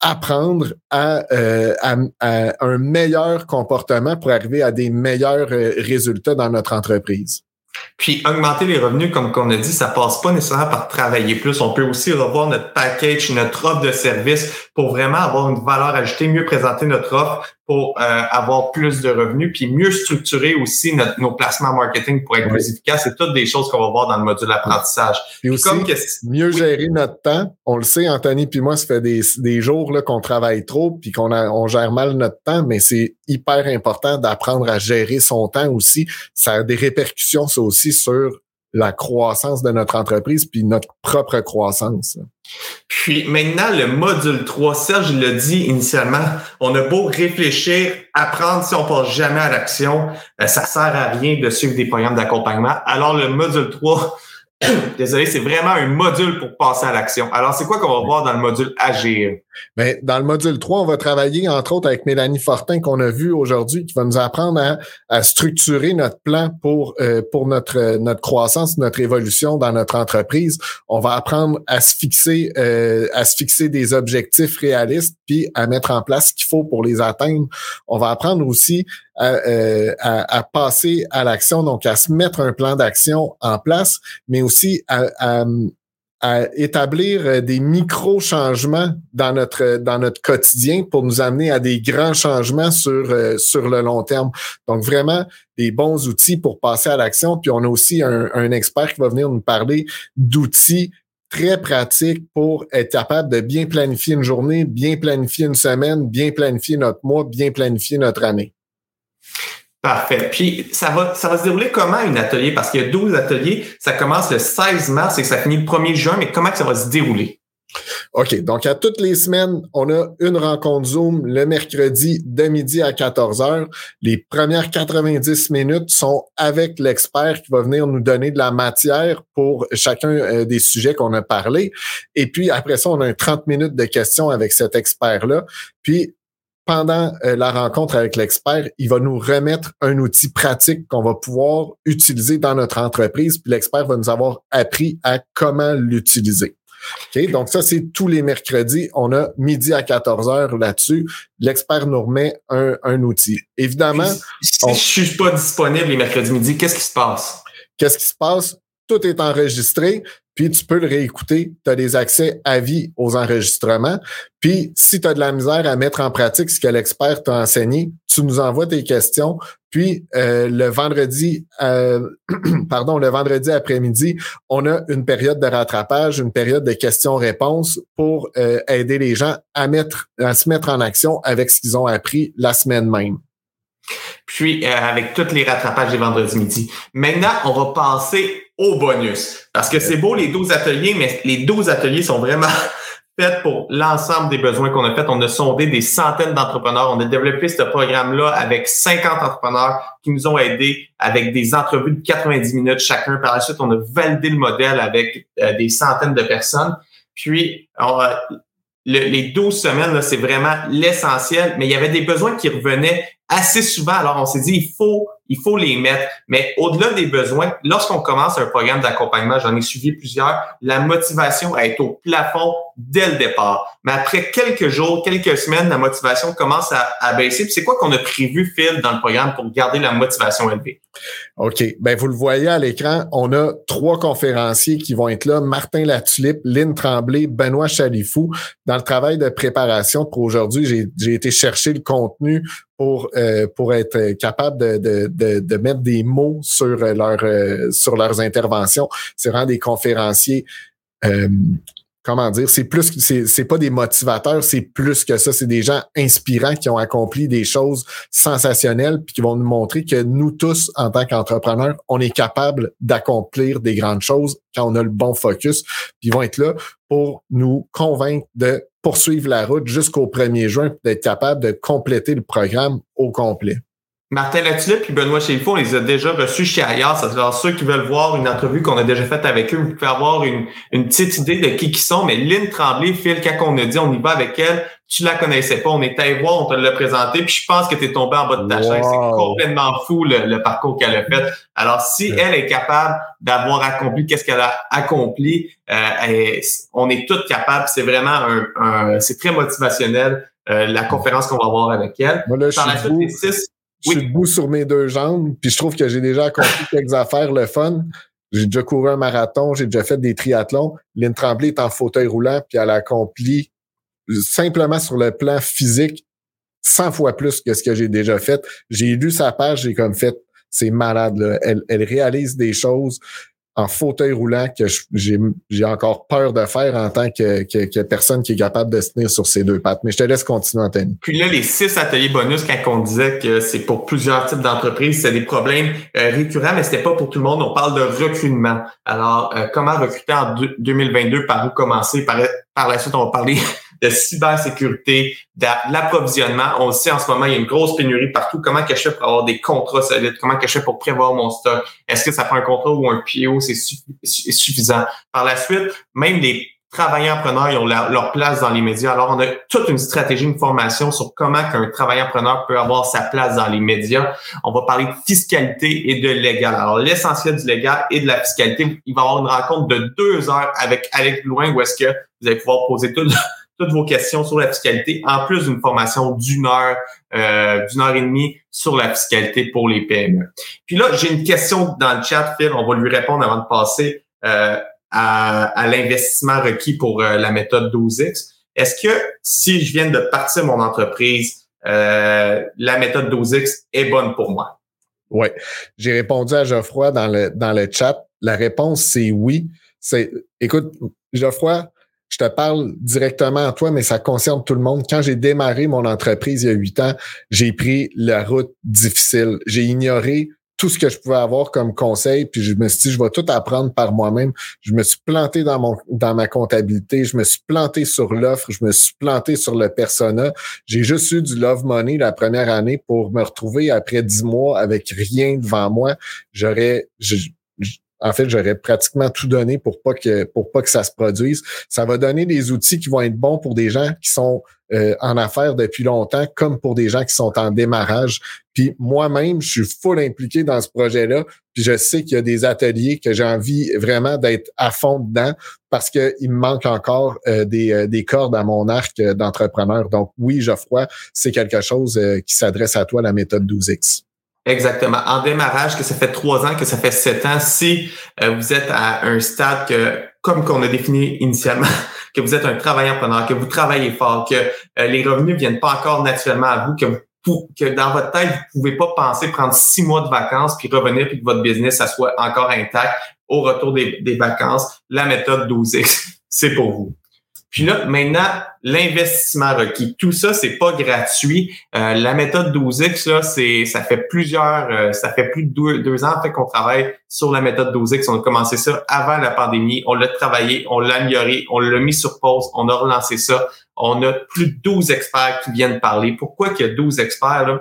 E: apprendre euh, à, un meilleur comportement pour arriver à des meilleurs euh, résultats dans notre entreprise.
B: Puis augmenter les revenus, comme on a dit, ça passe pas nécessairement par travailler plus. On peut aussi revoir notre package, notre offre de service pour vraiment avoir une valeur ajoutée, mieux présenter notre offre, pour euh, avoir plus de revenus, puis mieux structurer aussi notre, nos placements marketing pour être plus efficaces. C'est toutes des choses qu'on va voir dans le module apprentissage.
E: Puis aussi, mieux gérer notre temps. On le sait, Anthony puis moi, ça fait des, des jours là, qu'on travaille trop, puis qu'on on gère mal notre temps, mais c'est hyper important d'apprendre à gérer son temps aussi. Ça a des répercussions, ça aussi, sur la croissance de notre entreprise puis notre propre croissance.
B: Puis maintenant, le module 3, Serge l'a dit initialement, on a beau réfléchir, apprendre si on passe jamais à l'action, euh, ça sert à rien de suivre des programmes d'accompagnement. Alors le module 3, Désolé, c'est vraiment un module pour passer à l'action. Alors, c'est quoi qu'on va voir dans le module Agir?
E: Bien, dans le module 3, on va travailler, entre autres, avec Mélanie Fortin, qu'on a vu aujourd'hui, qui va nous apprendre à, structurer notre plan pour, euh, pour notre, notre croissance, notre évolution dans notre entreprise. On va apprendre à se fixer, euh, à se fixer des objectifs réalistes, puis à mettre en place ce qu'il faut pour les atteindre. On va apprendre aussi euh, à, à, passer à l'action, donc à se mettre un plan d'action en place, mais aussi à, à établir euh, des micro-changements dans notre dans notre quotidien pour nous amener à des grands changements sur euh, sur le long terme. Donc vraiment des bons outils pour passer à l'action. Puis on a aussi un, un expert qui va venir nous parler d'outils très pratiques pour être capable de bien planifier une journée, bien planifier une semaine, bien planifier notre mois, bien planifier notre année.
B: Parfait. Puis ça va, ça va se dérouler comment une atelier? Parce qu'il y a 12 ateliers. Ça commence le 16 mars et ça finit le 1er juin, mais comment ça va se dérouler?
E: OK. Donc, à toutes les semaines, on a une rencontre Zoom le mercredi de midi à 14 heures. Les premières 90 minutes sont avec l'expert qui va venir nous donner de la matière pour chacun euh, des sujets qu'on a parlé. Et puis, après ça, on a un 30 minutes de questions avec cet expert-là. Puis, pendant euh, la rencontre avec l'expert, il va nous remettre un outil pratique qu'on va pouvoir utiliser dans notre entreprise, puis l'expert va nous avoir appris à comment l'utiliser. OK? Donc, ça, c'est tous les mercredis. On a midi à 14 heures là-dessus. L'expert nous remet un, un outil. Évidemment.
B: Si je suis pas disponible les mercredis midi, qu'est-ce qui se passe?
E: Qu'est-ce qui se passe? Tout est enregistré puis tu peux le réécouter. Tu as des accès à vie aux enregistrements. Puis si tu as de la misère à mettre en pratique ce que l'expert t'a enseigné, tu nous envoies tes questions. Puis euh, le vendredi, euh, pardon, le vendredi après-midi, on a une période de rattrapage, une période de questions-réponses pour euh, aider les gens à mettre, à se mettre en action avec ce qu'ils ont appris la semaine même.
B: Puis avec tous les rattrapages des vendredis midi. Maintenant, on va passer au bonus. Parce que c'est beau les 12 ateliers, mais les 12 ateliers sont vraiment faits pour l'ensemble des besoins qu'on a fait. On a sondé des centaines d'entrepreneurs. On a développé ce programme-là avec 50 entrepreneurs qui nous ont aidés avec des entrevues de 90 minutes chacun. Par la suite, on a validé le modèle avec euh, des centaines de personnes. Puis, les 12 semaines, c'est vraiment l'essentiel, mais il y avait des besoins qui revenaient assez souvent. Alors, on s'est dit, il faut il faut les mettre. Mais au-delà des besoins, lorsqu'on commence un programme d'accompagnement, j'en ai suivi plusieurs, la motivation à être au plafond dès le départ. Mais après quelques jours, quelques semaines, la motivation commence à, baisser. Puis c'est quoi qu'on a prévu, Phil, dans le programme pour garder la motivation élevée?
E: OK. Ben, vous le voyez à l'écran, on a trois conférenciers qui vont être là. Martin Latulippe, Lynn Tremblay, Benoît Chalifou. Dans le travail de préparation pour aujourd'hui, j'ai été chercher le contenu pour euh, pour être capable de, de, de, de, mettre des mots sur leur euh, sur leurs interventions. C'est vraiment des conférenciers euh, comment dire, c'est plus c'est c'est pas des motivateurs, c'est plus que ça, c'est des gens inspirants qui ont accompli des choses sensationnelles puis qui vont nous montrer que nous tous en tant qu'entrepreneurs, on est capable d'accomplir des grandes choses quand on a le bon focus, puis ils vont être là pour nous convaincre de poursuivre la route jusqu'au 1er juin, d'être capable de compléter le programme au complet.
B: Martin Latulippe puis Benoît Chéfaux, on les a déjà reçus chez Ailleurs. Alors, ceux qui veulent voir une entrevue qu'on a déjà faite avec eux, vous pouvez avoir une, une petite idée de qui qui sont. Mais Lynn Tremblay, Phil, quand on a dit on y va avec elle, tu la connaissais pas. On est allé voir, on te l'a présenté, puis je pense que tu es tombé en bas de ta chaise. C'est complètement fou le, parcours qu'elle a fait. Alors, si elle est capable d'avoir accompli qu'est-ce qu'elle a accompli, euh, on est toutes capables. C'est vraiment un, c'est très motivationnel. Euh, la conférence qu'on va avoir avec elle.
E: Moi, là, Par je suis six, je suis debout sur mes deux jambes, puis je trouve que j'ai déjà accompli quelques affaires, le fun. J'ai déjà couru un marathon, j'ai déjà fait des triathlons. Lynn Tremblay est en fauteuil roulant, puis elle a accompli simplement sur le plan physique 100 fois plus que ce que j'ai déjà fait. J'ai lu sa page, j'ai comme fait, c'est malade. Là. Elle, elle réalise des choses en fauteuil roulant que j'ai encore peur de faire en tant que, que, personne qui est capable de se tenir sur ses deux pattes. Mais je te laisse continuer, Anthony.
B: Puis là, les six ateliers bonus, quand on disait que c'est pour plusieurs types d'entreprises, c'est des problèmes euh, récurrents, mais c'était pas pour tout le monde. On parle de recrutement. Alors, euh, comment recruter en 2022? Par où commencer? Par la suite, on va parler de cybersécurité, de l'approvisionnement. On le sait en ce moment, il y a une grosse pénurie partout. Comment que je fais pour avoir des contrats solides? Comment que je fais pour prévoir mon stock? Est-ce que ça prend un contrat ou un PO? C'est suffisant. Par la suite, même les travailleurs preneurs, ils ont leur place dans les médias. Alors, on a toute une stratégie, une formation sur comment qu'un travailleur preneur peut avoir sa place dans les médias. On va parler de fiscalité et de légal. Alors, l'essentiel du légal et de la fiscalité, il va y avoir une rencontre de deux heures avec Alex Loin où est-ce que vous allez pouvoir poser tout, toutes vos questions sur la fiscalité, en plus d'une formation d'une heure, euh, d'une heure et demie sur la fiscalité pour les PME. Puis là, j'ai une question dans le chat, Phil, on va lui répondre avant de passer euh, à, l'investissement requis pour euh, la méthode 12X. Est-ce que si je viens de partir mon entreprise, la méthode 12X est bonne pour moi?
E: Oui. J'ai répondu à Geoffroy dans le, dans le chat. La réponse, c'est oui. C'est, écoute, Geoffroy, je te parle directement à toi, mais ça concerne tout le monde. Quand j'ai démarré mon entreprise il y a huit ans, j'ai pris la route difficile. J'ai ignoré tout ce que je pouvais avoir comme conseil, puis je me suis dit, je vais tout apprendre par moi-même. Je me suis planté dans mon dans ma comptabilité, je me suis planté sur l'offre, je me suis planté sur le persona. J'ai juste eu du love money la première année pour me retrouver après dix mois avec rien devant moi. J'aurais, en fait, j'aurais pratiquement tout donné pour pas que pour pas que ça se produise. Ça va donner des outils qui vont être bons pour des gens qui sont euh, en affaires depuis longtemps, comme pour des gens qui sont en démarrage. Puis moi-même, je suis full impliqué dans ce projet-là. Puis je sais qu'il y a des ateliers que j'ai envie vraiment d'être à fond dedans parce qu'il me manque encore euh, des, euh, des cordes à mon arc d'entrepreneur. Donc oui, Geoffroy, c'est quelque chose qui s'adresse à toi, la méthode 12X.
B: Exactement. En démarrage, que ça fait trois ans, que ça fait sept ans, si euh, vous êtes à un stade que, comme qu'on a défini initialement, que vous êtes un travailleur preneur, que vous travaillez fort, que euh, les revenus viennent pas encore naturellement à vous, que vous, que dans votre tête, vous pouvez pas penser prendre six mois de vacances puis revenir puis que votre business, ça soit encore intact au retour des, des vacances, la méthode 12X, c'est pour vous. Puis là, maintenant, l'investissement requis. Tout ça, c'est pas gratuit. Euh, la méthode 12X, là, c'est, ça fait plusieurs, euh, ça fait plus de deux, ans fait qu'on travaille sur la méthode 12X. On a commencé ça avant la pandémie. On l'a travaillé, on l'a amélioré, on l'a mis sur pause, on a relancé ça. On a plus de 12 experts qui viennent parler. Pourquoi qu'il y a 12 experts, là?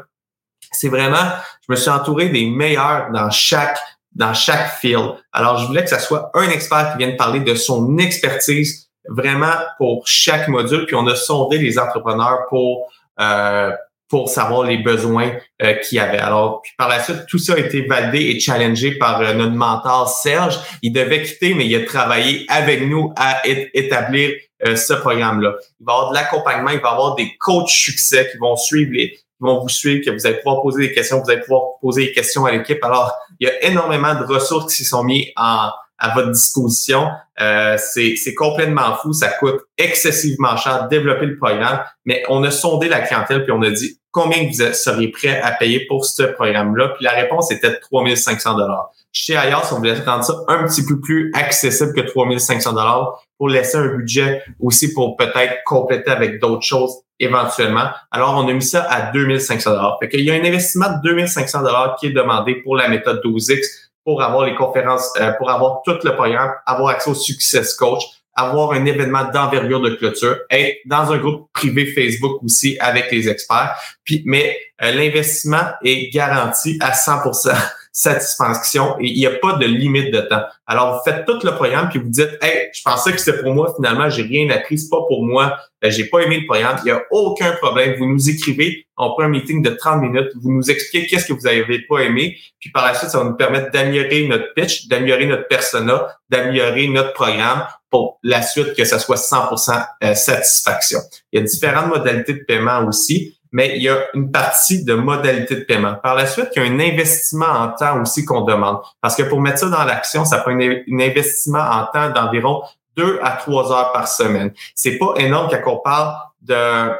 B: C'est vraiment, je me suis entouré des meilleurs dans chaque dans chaque field. Alors, je voulais que ça soit un expert qui vienne parler de son expertise vraiment pour chaque module, puis on a sondé les entrepreneurs pour euh, pour savoir les besoins euh, qu'il y avait. Alors, puis par la suite, tout ça a été validé et challengé par euh, notre mentor Serge. Il devait quitter, mais il a travaillé avec nous à établir euh, ce programme-là. Il va y avoir de l'accompagnement, il va y avoir des coachs succès qui vont suivre les, qui vont vous suivre, que vous allez pouvoir poser des questions, vous allez pouvoir poser des questions à l'équipe. Alors, il y a énormément de ressources qui sont mises en, à votre disposition. Euh, c'est complètement fou, ça coûte excessivement cher de développer le programme, mais on a sondé la clientèle puis on a dit combien vous seriez prêt à payer pour ce programme-là. Puis la réponse était 3500 dollars. Chez Ayos, on voulait rendre ça un petit peu plus accessible que 3500 dollars pour laisser un budget aussi pour peut-être compléter avec d'autres choses éventuellement. Alors, on a mis ça à 2500 dollars. Fait qu'il y a un investissement de 2500 dollars qui est demandé pour la méthode 12X pour avoir les conférences, euh, pour avoir tout le programme, avoir accès au Success Coach, avoir un événement d'envergure de clôture, être dans un groupe privé Facebook aussi avec les experts. Puis, mais euh, l'investissement est garanti à 100% satisfaction et il n'y a pas de limite de temps. Alors, vous faites tout le programme puis vous dites, hey, je pensais que c'était pour moi, finalement, j'ai rien appris, c'est pas pour moi, euh, j'ai pas aimé le programme. Il n'y a aucun problème. Vous nous écrivez, on prend un meeting de 30 minutes, vous nous expliquez qu'est-ce que vous n'avez pas aimé, puis par la suite, ça va nous permettre d'améliorer notre pitch, d'améliorer notre persona, d'améliorer notre programme pour la suite que ça soit 100% euh, satisfaction. Il y a différentes modalités de paiement aussi mais il y a une partie de modalité de paiement. Par la suite, il y a un investissement en temps aussi qu'on demande. Parce que pour mettre ça dans l'action, ça prend un, investissement en temps d'environ deux à trois heures par semaine. C'est pas énorme quand parle de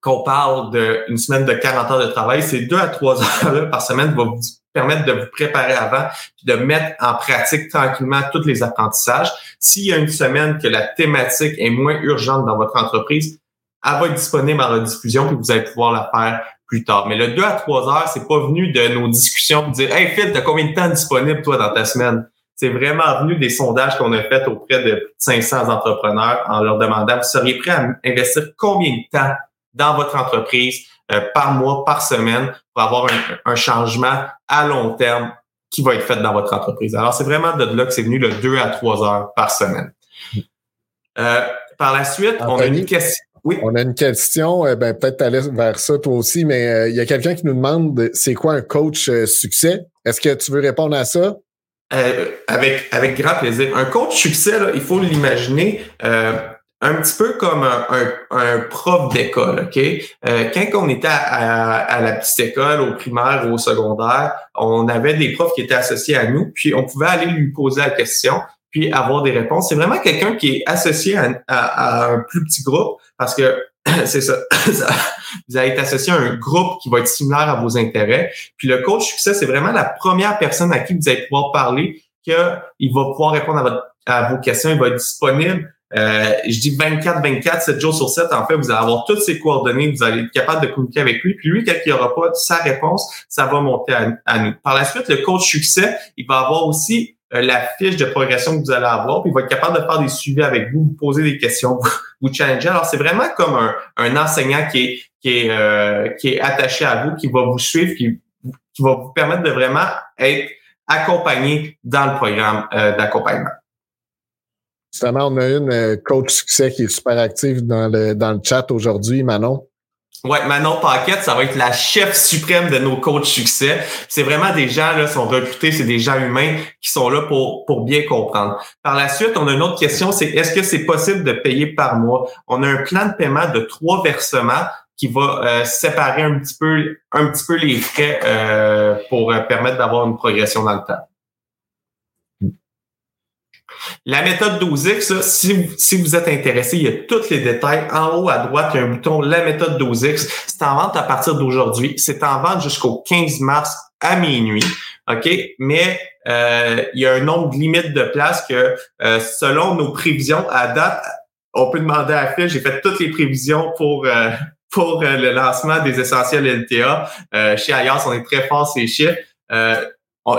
B: qu'on parle d'une semaine de 40 heures de travail, c'est deux à trois heures par semaine va vous permettre de vous préparer avant puis de mettre en pratique tranquillement tous les apprentissages. S'il y a une semaine que la thématique est moins urgente dans votre entreprise, elle va être disponible en rediffusion, puis vous allez pouvoir la faire plus tard. Mais le 2 à 3 heures, c'est pas venu de nos discussions de dire Hey Phil, t'as combien de temps disponible toi dans ta semaine? C'est vraiment venu des sondages qu'on a fait auprès de 500 entrepreneurs en leur demandant Vous seriez prêt à investir combien de temps dans votre entreprise euh, par mois, par semaine, pour avoir un, changement à long terme qui va être fait dans votre entreprise? Alors, c'est vraiment de là que c'est venu le 2 à 3 heures par semaine. Euh, par la suite, on a une question.
E: Oui. On a une question, euh, ben, peut-être aller vers ça toi aussi, mais euh, il y a quelqu'un qui nous demande c'est quoi un coach euh, succès? Est-ce que tu veux répondre à ça?
B: avec, avec grand plaisir. Un coach succès, là, il faut l'imaginer un petit peu comme un, un, prof d'école, OK? quand on était à, à, la petite école, au primaire ou au secondaire, on avait des profs qui étaient associés à nous, puis on pouvait aller lui poser la question, puis avoir des réponses. C'est vraiment quelqu'un qui est associé à, un plus petit groupe parce que c'est ça, vous allez être associé à un groupe qui va être similaire à vos intérêts. Puis le coach succès, c'est vraiment la première personne à qui vous allez pouvoir parler qu'il va pouvoir répondre à, vos questions, il va être disponible. Euh, je dis 24, 24, 7 jours sur 7, en fait, vous allez avoir toutes ses coordonnées, vous allez être capable de communiquer avec lui. Puis lui, quand il n'y aura pas sa réponse, ça va monter à, nous. Par la suite, le coach succès, il va avoir aussi la fiche de progression que vous allez avoir, puis il va être capable de faire des suivis avec vous, vous poser des questions, vous challenger. Alors, c'est vraiment comme un, un, enseignant qui est, qui, est, euh, qui est attaché à vous, qui va vous suivre, qui, qui va vous permettre de vraiment être accompagné dans le programme euh, d'accompagnement.
E: Justement, on a une coach succès qui est super active dans le, dans le chat aujourd'hui, Manon.
B: Ouais, Manon Paquette, ça va être la chef suprême de nos coachs succès. C'est vraiment des gens là sont recrutés, c'est des gens humains qui sont là pour pour bien comprendre. Par la suite, on a une autre question, c'est est-ce que c'est possible de payer par mois? On a un plan de paiement de trois versements qui va euh, séparer un petit peu un petit peu les frais euh, pour euh, permettre d'avoir une progression dans le temps. La méthode 12X, si, vous, si vous êtes intéressé, il y a tous les détails. En haut à droite, il y a un bouton La méthode 12X. C'est en vente à partir d'aujourd'hui. C'est en vente jusqu'au 15 mars à minuit. OK? Mais euh, il y a un nombre limite de places que euh, selon nos prévisions à date, on peut demander à Phil, j'ai fait toutes les prévisions pour euh, pour le lancement des essentiels LTA. chez Ayas, on est très fort ces chiffres.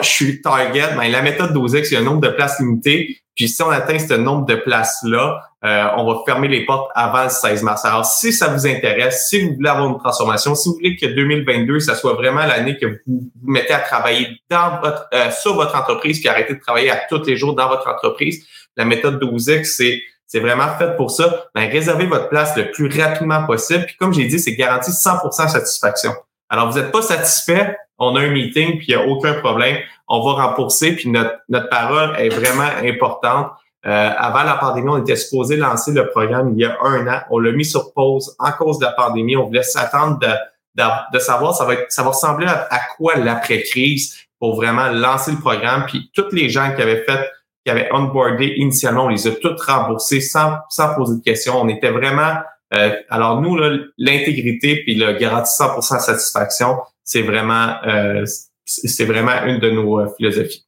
B: Je suis target, mais la méthode 12X, il y a un nombre de places limitées. Puis si on atteint ce nombre de places-là, euh, on va fermer les portes avant le 16 mars. Alors, si ça vous intéresse, si vous voulez avoir une transformation, si vous voulez que 2022, ça soit vraiment l'année que vous vous mettez à travailler dans votre, euh, sur votre entreprise, puis arrêtez de travailler à tous les jours dans votre entreprise, la méthode 12X, c'est c'est vraiment fait pour ça. Ben, réservez votre place le plus rapidement possible. Puis comme j'ai dit, c'est garanti 100% satisfaction. Alors, vous n'êtes pas satisfait, on a un meeting, puis il n'y a aucun problème. On va rembourser, puis notre, notre parole est vraiment importante. Euh, avant la pandémie, on était supposé lancer le programme il y a un an. On l'a mis sur pause en cause de la pandémie. On voulait s'attendre de, de, de, savoir ça va, être, ça va ressembler à, quoi l'après-crise pour vraiment lancer le programme. Puis toutes les gens qui avaient fait, qui avaient onboardé initialement, on les a toutes remboursés sans, sans poser de questions. On était vraiment euh, alors nous, l'intégrité puis le garantie 100% satisfaction, c'est vraiment euh, c'est vraiment une de nos euh, philosophies.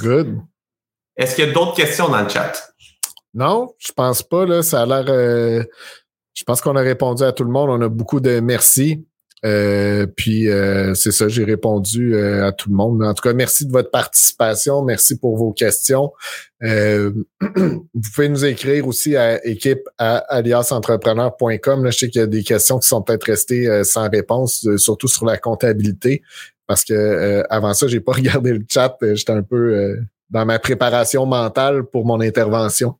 E: Good.
B: Est-ce qu'il y a d'autres questions dans le chat?
E: Non, je pense pas. Là, ça a l'air. je pense qu'on a répondu à tout le monde. On a beaucoup de merci. Euh, puis euh, c'est ça, j'ai répondu euh, à tout le monde. En tout cas, merci de votre participation, merci pour vos questions. vous pouvez nous écrire aussi à équipe à aliasentrepreneur.com. Je sais qu'il y a des questions qui sont peut-être restées sans réponse, surtout sur la comptabilité, parce que avant ça, j'ai pas regardé le chat. J'étais un peu dans ma préparation mentale pour mon intervention.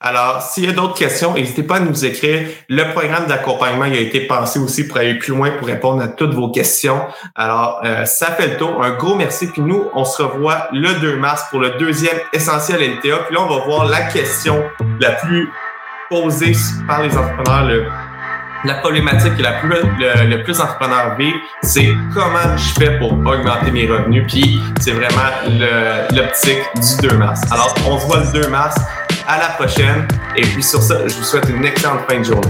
B: Alors, s'il y a d'autres questions, n'hésitez pas à nous écrire. Le programme d'accompagnement a été pensé aussi pour aller plus loin, pour répondre à toutes vos questions. Alors, euh, ça fait le tour. Un gros merci. Puis nous, on se revoit le 2 mars pour le deuxième essentiel LTA. Puis là, on va voir la question la plus posée par les entrepreneurs, la problématique que la plus, le, plus entrepreneur vivent, c'est comment je fais pour augmenter mes revenus. Puis c'est vraiment l'optique du 2 mars. Alors, on se voit le 2 mars. À la prochaine. Et puis sur ça, je vous souhaite une excellente fin de journée.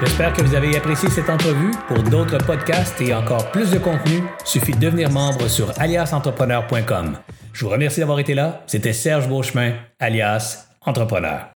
C: J'espère que vous avez apprécié cette entrevue. Pour d'autres podcasts et encore plus de contenu, suffit de devenir membre sur aliasentrepreneur.com. Je vous remercie d'avoir été là. C'était Serge Beauchemin, alias Entrepreneur.